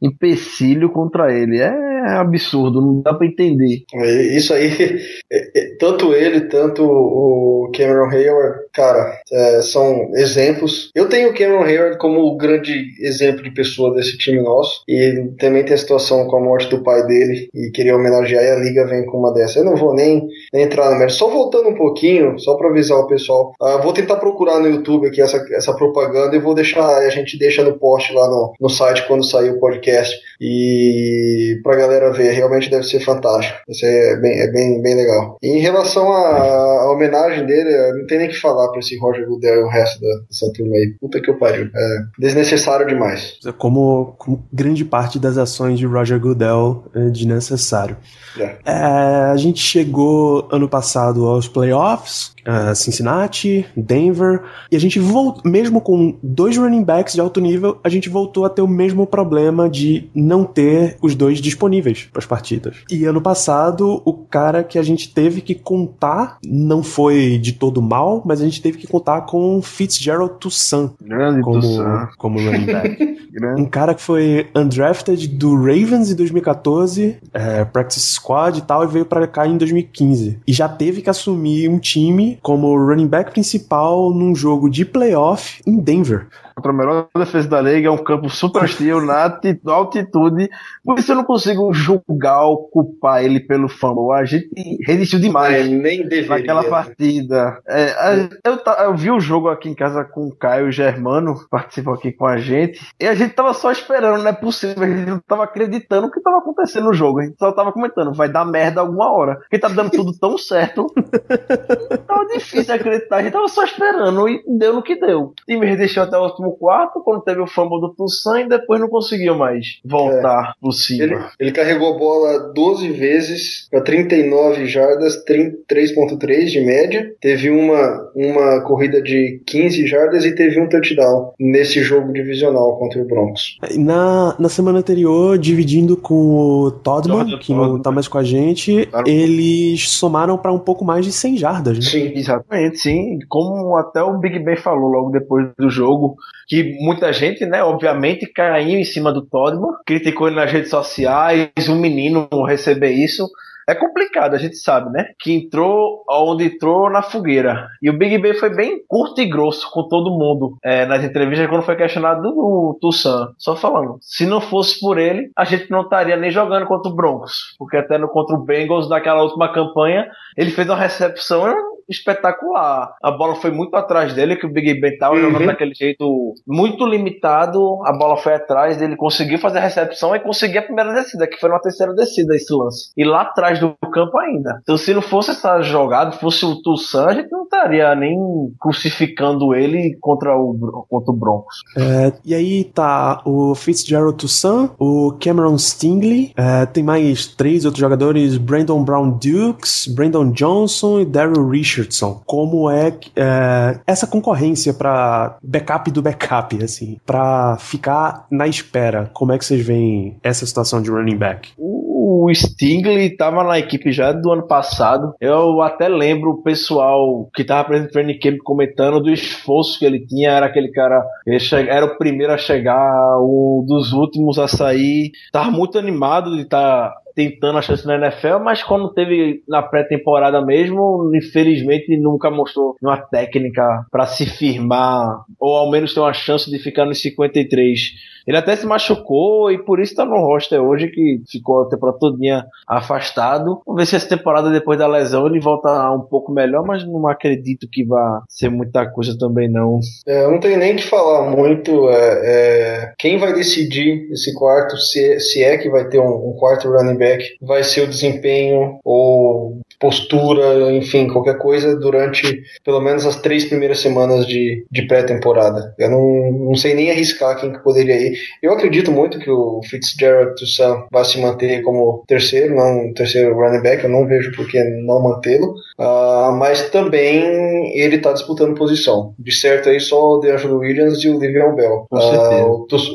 empecilho contra ele. É absurdo, não dá pra entender. É, Isso aí, é, é, tanto ele, tanto o Cameron Hayward, cara, é, são exemplos. Eu tenho o Cameron Hayward como o grande exemplo de pessoa desse time nosso, e também tem a situação com a morte do pai dele, e queria homenagear, e a liga vem com uma dessa. Eu não vou nem, nem entrar no mérito, só voltando um pouquinho, só pra avisar o pessoal. Ah, vou tentar procurar no YouTube aqui essa, essa propaganda e vou deixar, a gente deixa no post lá no, no site quando sair o podcast, e pra galera ver, realmente deve ser fantástico. Isso é bem, é bem, bem legal. E em relação à, homenagem dele, não tem nem o que falar. pra esse Roger Goodell e o resto da, dessa turma aí. Puta que eu pariu. É desnecessário demais. Como, como grande parte das ações de Roger Goodell é desnecessário. É. É, a gente chegou ano passado aos playoffs, uh, Cincinnati, Denver, e a gente voltou, mesmo com dois running backs de alto nível, a gente voltou a ter o mesmo problema de não ter os dois disponíveis para as partidas. E ano passado, o cara que a gente teve que contar não foi de todo mal, mas a gente teve que contar com Fitzgerald Toussaint Grande como, Toussaint. como running back. Um cara que foi undrafted do Ravens em 2014, é, practice squad e tal, e veio pra cá em 2015. E já teve que assumir um time como running back principal num jogo de playoff em Denver. Contra a melhor defesa da liga, é um campo super hostil na altitude. Por isso eu não consigo julgar ou culpar ele pelo fumble. A gente resistiu demais. Mas nem deveria. Naquela partida. É, a- eu, ta- eu vi o jogo aqui em casa com o Caio Germano, participou aqui com a gente, e a gente tava só esperando, não é possível, a gente não tava acreditando o que tava acontecendo no jogo. A gente só tava comentando, vai dar merda alguma hora. Porque tá dando tudo tão certo. tava difícil acreditar, a gente tava só esperando e deu no que deu. O time resistiu até o último quarto, quando teve o fumble do Toussaint, e depois não conseguiu mais voltar por cima. Ele, ele carregou a bola 12 vezes para 39 jardas, 3.3 de média. Teve uma, uma corrida de 15 jardas e teve um touchdown nesse jogo divisional contra o Broncos. Na, na semana anterior, dividindo com o Todman, Jordan que não tá mais com a gente, Claro. eles somaram pra um pouco mais de 100 jardas. Né? Sim. Exatamente, sim. Como até o Big Ben falou logo depois do jogo, que muita gente, né, obviamente, caiu em cima do Todman, criticou ele nas redes sociais, um menino receber isso. É complicado, a gente sabe, né? Que entrou onde entrou na fogueira. E o Big Ben foi bem curto e grosso com todo mundo é, nas entrevistas quando foi questionado do Toussaint. Só falando, se não fosse por ele, a gente não estaria nem jogando contra o Broncos. Porque até no contra o Bengals, naquela última campanha, ele fez uma recepção espetacular. A bola foi muito atrás dele, que o Big Ben tava Uhum. jogando daquele jeito muito limitado. A bola foi atrás dele, conseguiu fazer a recepção e conseguiu a primeira descida, que foi uma terceira descida esse lance. E lá atrás do campo ainda. Então, se não fosse essa jogada, fosse o Toussaint, a gente não estaria nem crucificando ele contra o, contra o Broncos. É, e aí tá o Fitzgerald Toussaint, o Cameron Stingley, é, tem mais três outros jogadores, Brandon Brown Dukes, Brandon Johnson e Daryl Richardson. Como é, é, essa concorrência pra backup do backup, assim, pra ficar na espera? Como é que vocês veem essa situação de running back? O Stingley estava na equipe já do ano passado. Eu até lembro o pessoal que estava presente no training camp comentando do esforço que ele tinha. Era aquele cara, ele era o primeiro a chegar, um dos últimos a sair. Tava muito animado de estar tentando a chance na NFL, mas quando teve na pré-temporada mesmo, infelizmente nunca mostrou uma técnica para se firmar ou ao menos ter uma chance de ficar nos 53. Ele até se machucou e por isso tá no roster hoje, que ficou a temporada todinha afastado. Vamos ver se essa temporada, depois da lesão, ele volta um pouco melhor, mas não acredito que vá ser muita coisa também, não. É, eu não tenho nem que falar muito. é, é, quem vai decidir esse quarto, se, se é que vai ter um, um quarto running back, vai ser o desempenho ou postura, enfim, qualquer coisa durante pelo menos as três primeiras semanas de, de pré-temporada. Eu não, não sei nem arriscar quem que poderia ir. Eu acredito muito que o Fitzgerald Toussaint vai se manter como terceiro, não terceiro running back. Eu não vejo por que não mantê-lo. Ah, mas também ele está disputando posição. De certo aí só o DeAngelo Williams e o Livion Bell. Com. Ah,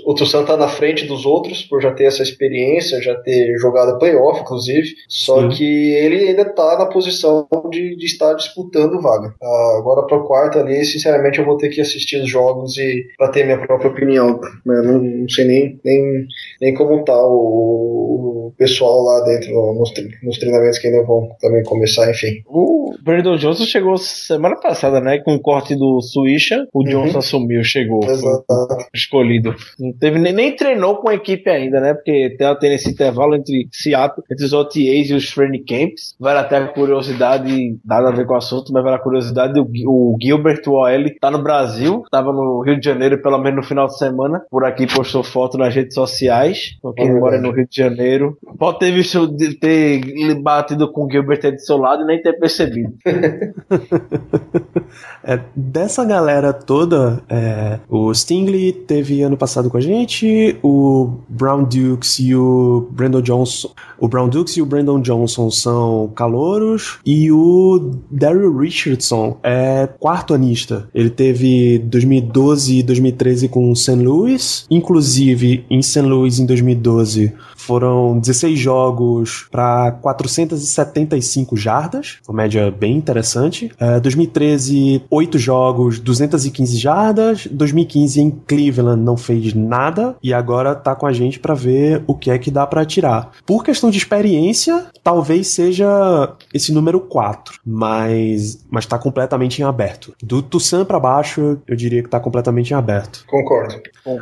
o Toussaint está na frente dos outros por já ter essa experiência, já ter jogado playoff, inclusive. Só Sim. que ele ainda está na posição de, de estar disputando vaga. Ah, agora para o quarto ali, sinceramente, eu vou ter que assistir os jogos e para ter minha própria opinião. Eu não, não sei nem, nem, nem como tá o, o pessoal lá dentro nos, nos treinamentos que ainda vão também começar, enfim. O Brandon Johnson chegou semana passada, né? Com o corte do Swisha, o Johnson assumiu, chegou. Exato. escolhido. Não teve nem, nem treinou com a equipe ainda, né? Porque tem, tem esse intervalo entre hiato entre os OTAs e os training camps. Vale até a curiosidade, nada a ver com o assunto, mas vale a curiosidade, o, o Gilbert, OL, tá no Brasil, tava no Rio de Janeiro pelo menos no final de semana, por aqui postou foto nas redes sociais, então quem É mora no Rio de Janeiro, pode ter visto, ter batido com o Gilbert do seu lado e nem ter percebido. É, dessa galera toda, é, o Stingley teve ano passado com a gente, o Brown Dukes e o Brandon Johnson. O Brown Dukes e o Brandon Johnson são calouros, e o Daryl Richardson é quarto anista. Ele teve 2012 e 2013 com o St. Louis, inclusive em St. Louis em 2012 foram 16 jogos para 475 jardas, uma média bem interessante. É, 2013, 8 jogos, 215 jardas. 2015 em Cleveland não fez nada e agora tá com a gente para ver o que é que dá para tirar. Por questão de experiência, talvez seja esse número 4, mas mas tá completamente em aberto. Do Tussan para baixo, eu diria que tá completamente em aberto. Concordo.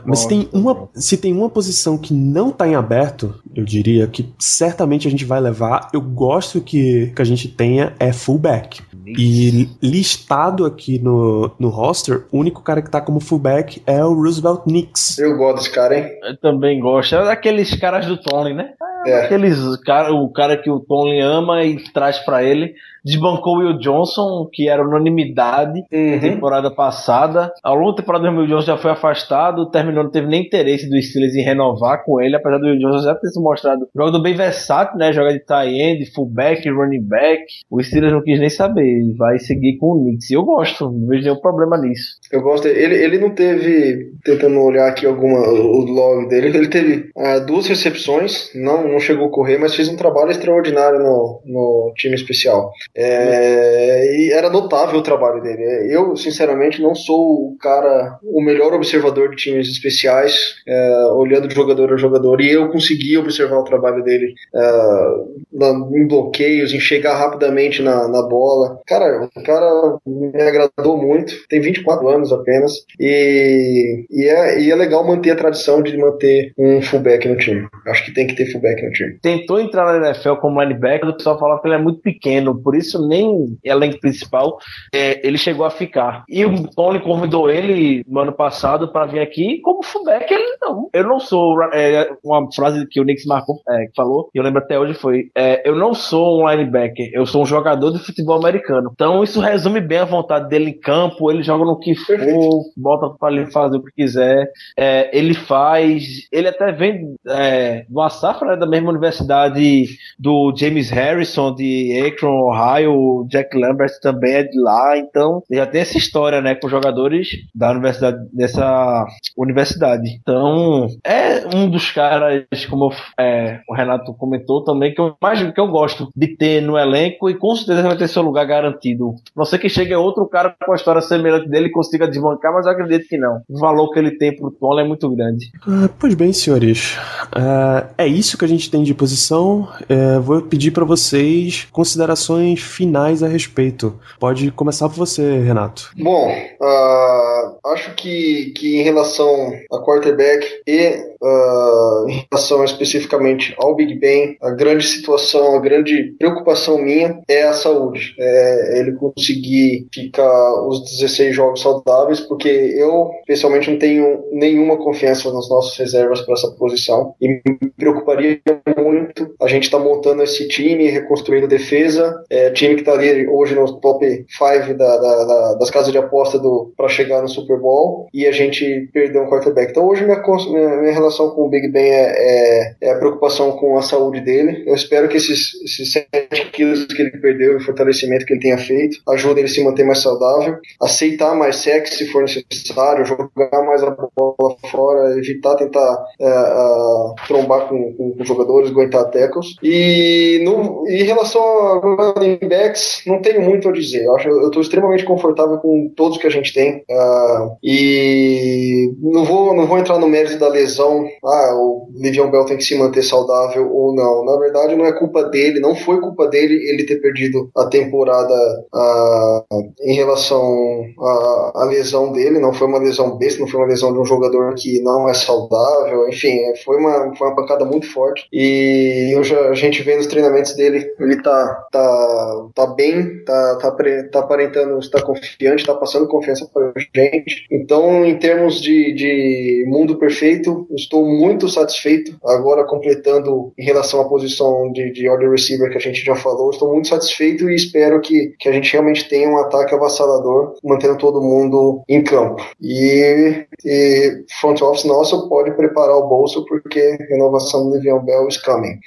Mas se tem, uma, se tem uma posição que não tá em aberto, eu diria que certamente a gente vai levar. Eu gosto que, que a gente tenha é fullback. E listado aqui no, no roster, o único cara que tá como fullback é o Roosevelt Knicks. Eu gosto desse cara, hein? Eu também gosto. É daqueles caras do Tony, né? É. Aqueles cara, o cara que o Tony ama e traz pra ele. Desbancou o Will Johnson, que era unanimidade Uhum. temporada passada. Ao longo da temporada, o Will Johnson já foi afastado, terminou, não teve nem interesse do Steelers em renovar com ele, apesar do Will Johnson já ter se mostrado jogador bem versátil, né? Joga de tight end, fullback, running back. O Steelers não quis nem saber, vai seguir com o Knicks. E eu gosto, não vejo nenhum problema nisso. Eu gosto. Ele, ele não teve, tentando olhar aqui alguma, o log dele, ele teve ah, duas recepções, não, não chegou a correr, mas fez um trabalho extraordinário no, no time especial. É, e era notável o trabalho dele. Eu, sinceramente, não sou o cara, o melhor observador de times especiais, é, olhando de jogador a jogador, e eu consegui observar o trabalho dele é, em bloqueios, em chegar rapidamente na, na bola. Cara, o cara me agradou muito, tem 24 anos apenas, e, e, é, e é legal manter a tradição de manter um fullback no time. Acho que tem que ter fullback no time. tentou entrar na NFL como linebacker, o pessoal falava que ele é muito pequeno, por isso nem elenco principal é, ele chegou a ficar. E o Tony convidou ele no ano passado para vir aqui como fullback. Ele não, eu não sou. é, uma frase que o Nix marcou, é, que falou, e eu lembro até hoje foi: é, eu não sou um linebacker, eu sou um jogador de futebol americano. Então isso resume bem a vontade dele em campo. Ele joga no que for, bota para ele fazer o que quiser. É, ele faz. Ele até vem é, de uma safra né, da mesma universidade do James Harrison de Akron, Ohio. O Jack Lambert também é de lá. Então já tem essa história, né, com jogadores da universidade dessa universidade. Então é um dos caras, como é, o Renato comentou também, que eu imagino que eu gosto de ter no elenco e com certeza vai ter seu lugar garantido. Não sei que chegue outro cara com a história semelhante dele e consiga desbancar, mas eu acredito que não. O valor que ele tem pro Tony é muito grande. Ah, pois bem, senhores. Ah, é isso que a gente tem de posição. É, vou pedir para vocês considerações finais a respeito. Pode começar por você, Renato. Bom, ah, acho que, que em relação a quarterback e ah, em relação especificamente ao Big Ben, a grande situação, a grande preocupação minha é a saúde. É ele conseguir ficar os 16 jogos saudáveis, porque eu, pessoalmente, não tenho nenhuma confiança nas nossas reservas para essa posição e me preocuparia muito. A gente está montando esse time, reconstruindo defesa, é, time que está ali hoje no top 5 da, da- da- das casas de aposta para chegar no Super Bowl e a gente perdeu um quarterback. Então hoje minha, minha, minha relação com o Big Ben é, é- é a preocupação com a saúde dele. Eu espero que esses, esses 7 quilos que ele perdeu o fortalecimento que ele tenha feito ajudem ele a se manter mais saudável, aceitar mais sexo se for necessário, jogar mais a bola fora, evitar tentar é, a- trombar com, com, com jogadores, aguentar tackles. E no, em relação a running backs, não tenho muito a dizer. Eu acho eu estou extremamente confortável com todos que a gente tem. Uh, e não vou, não vou entrar no mérito da lesão, ah, o Livion Bell tem que se manter saudável ou não. Na verdade, não é culpa dele, não foi culpa dele ele ter perdido a temporada uh, em relação à, à lesão dele, não foi uma lesão besta, não foi uma lesão de um jogador que não é saudável, enfim, foi uma, foi uma pancada muito forte. E hoje a gente vê nos treinamentos dele, ele tá, tá, tá bem, tá, tá, tá aparentando estar confiante, tá passando confiança pra gente. Então, em termos de, de mundo perfeito, estou muito satisfeito. Agora, completando em relação à posição de, de order receiver que a gente já falou, estou muito satisfeito e espero que, que a gente realmente tenha um ataque avassalador, mantendo todo mundo em campo. E, e front office nosso pode preparar o bolso, porque renovação do Le'Veon Bell is coming.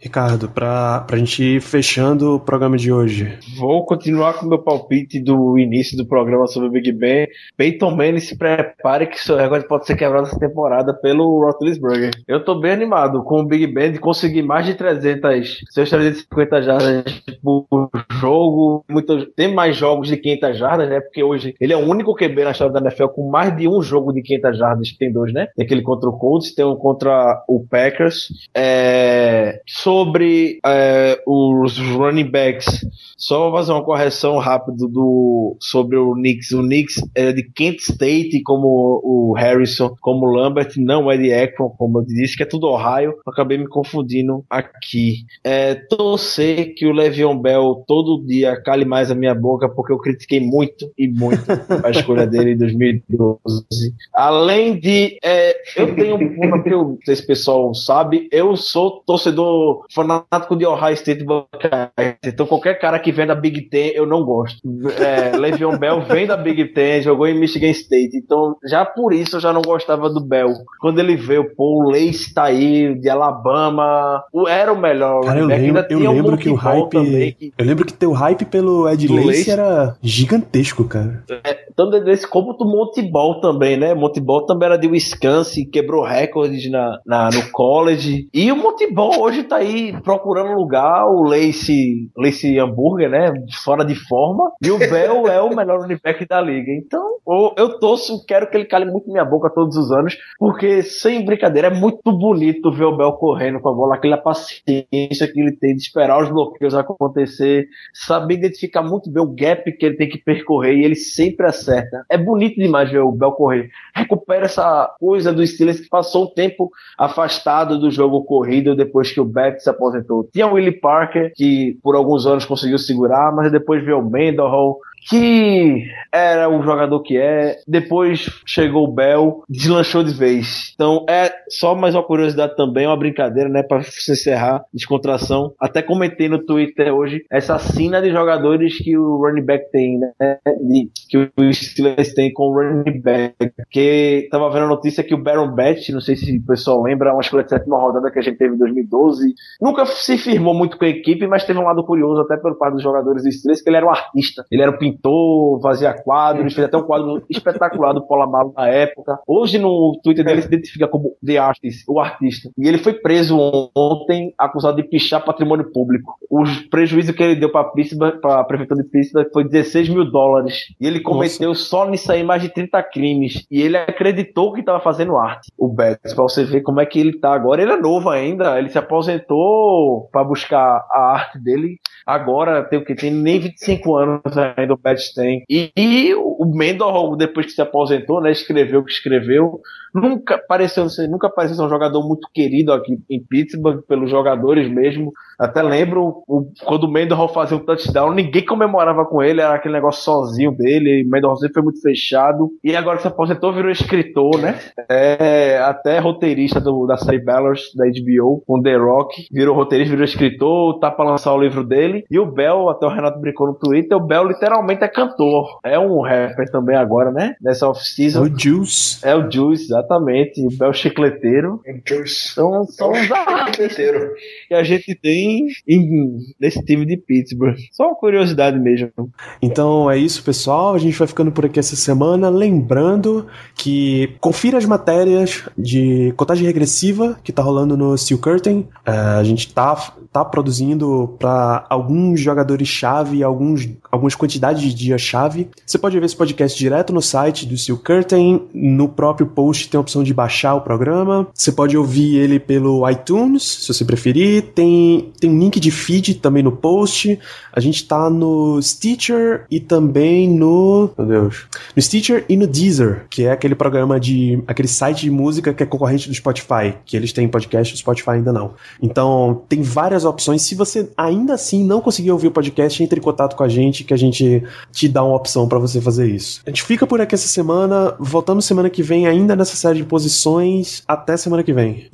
Ricardo, para a gente ir fechando o programa de hoje. Vou continuar com o meu palpite do início do programa sobre o Big Ben. Peyton Manning se prepare que seu recorde pode ser quebrado essa temporada pelo Roethlisberger. Eu tô bem animado com o Big Ben de conseguir mais de 300, seus 350 jardas por jogo. Muito, tem mais jogos de 500 jardas, né? Porque hoje ele é o único QB na história da NFL com mais de um jogo de 500 jardas. Tem dois, né? Tem aquele contra o Colts, tem um contra o Packers. É sobre é, os running backs, só fazer uma correção rápida do, sobre o Knicks. O Knicks é de Kent State, como o Harrison, como o Lambert, não é de Akron, como eu disse, que é tudo Ohio. Acabei me confundindo aqui. É, torcer que o Le'Veon Bell todo dia cale mais a minha boca, porque eu critiquei muito e muito a escolha dele em 2012. Além de, é, eu tenho um que eu, esse pessoal sabe, eu sou torcedor fanático de Ohio State Buckeyes. Então qualquer cara que vem da Big Ten eu não gosto. É, Le'Veon Bell vem da Big Ten, jogou em Michigan State. Então já por isso eu já não gostava do Bell. Quando ele veio, pô, o Lace tá aí, de Alabama, era o melhor. Cara, eu lembro, eu lembro que o hype. Também, que... Eu lembro que teu hype pelo Ed Lace, Lace era gigantesco, cara. É, tanto desse como do Monte Ball também, né? Monte Ball também era de Wisconsin, quebrou recordes na, na, no college. E o Monte Ball hoje tá aí procurando lugar, o Lace, Lace Hambúrguer, né? Fora de forma. E o Bell é o melhor running back da liga. Então, eu, eu torço, quero que ele cale muito minha boca todos os anos, porque, sem brincadeira, é muito bonito ver o Bell correndo com a bola, aquela paciência que ele tem de esperar os bloqueios acontecer, saber identificar muito bem o gap que ele tem que percorrer e ele sempre acerta. É bonito demais ver o Bell correr. Recupera essa coisa do Steelers que passou um tempo afastado do jogo corrido depois que o Beck se aposentou. Tinha o Willie Parker, que por alguns anos conseguiu segurar, mas depois veio o Mendenhall, que era o jogador que é. Depois chegou o Bell, deslanchou de vez. Então é só mais uma curiosidade também, uma brincadeira, né, para se encerrar, descontração. Até comentei no Twitter hoje essa cena de jogadores que o running back tem, né, que o Steelers tem com o running back. Que tava vendo a notícia que o Baron Batch, não sei se o pessoal lembra, uma escolha de sétima rodada que a gente teve em 2012, nunca se firmou muito com a equipe, mas teve um lado curioso até pelo parte dos jogadores do Steelers que ele era um artista, ele era um pintor pintou, fazia quadros, fez até um quadro espetacular do Polamalo na época. Hoje no Twitter dele se identifica como The Artist, o artista. E ele foi preso ontem, acusado de pichar patrimônio público. O prejuízo que ele deu para a prefeitura de Pittsburgh foi 16 mil dólares. E ele cometeu Nossa. só nisso aí mais de 30 crimes. E ele acreditou que estava fazendo arte. O Betts, para você ver como é que ele tá agora. Ele é novo ainda, ele se aposentou para buscar a arte dele agora tem o que? Tem nem 25 anos ainda Pets tem. E, e o Mendel, depois que se aposentou, né, escreveu o que escreveu, nunca pareceu, nunca pareceu ser um jogador muito querido aqui em Pittsburgh, pelos jogadores mesmo. Até lembro o, quando o Mendel fazia um touchdown, ninguém comemorava com ele, era aquele negócio sozinho dele, o Mendel sempre foi muito fechado. E agora se aposentou, virou escritor, né? É, até roteirista do, da série Ballers, da HBO, com The Rock, virou roteirista, virou escritor, tá pra lançar o livro dele. E o Bel, até o Renato brincou no Twitter, o Bel literalmente é cantor. É um rapper também agora, né? Nessa off-season. É o Juice. É o Juice, Exatamente, o Bel Chicleteiro. Então, são os Chicleteiro. que a gente tem em- nesse time de Pittsburgh. Só uma curiosidade mesmo. Então é isso, pessoal. A gente vai ficando por aqui essa semana. Lembrando que confira as matérias de contagem regressiva que tá rolando no Steel Curtain. É, a gente tá, tá produzindo para alguns jogadores-chave, alguns, algumas quantidades de dias-chave. Você pode ver esse podcast direto no site do Steel Curtain. No próprio post tem a opção de baixar o programa. Você pode ouvir ele pelo iTunes, se você preferir. Tem, tem link de feed também no post. A gente tá no Stitcher e também no. Meu Deus. No Stitcher e no Deezer, que é aquele programa de. aquele site de música que é concorrente do Spotify, que eles têm podcast, o Spotify ainda não. Então, tem várias opções. Se você ainda assim não conseguir ouvir o podcast, entre em contato com a gente que a gente te dá uma opção pra você fazer isso. A gente fica por aqui essa semana. Voltamos semana que vem, ainda nessa série de posições. Até semana que vem.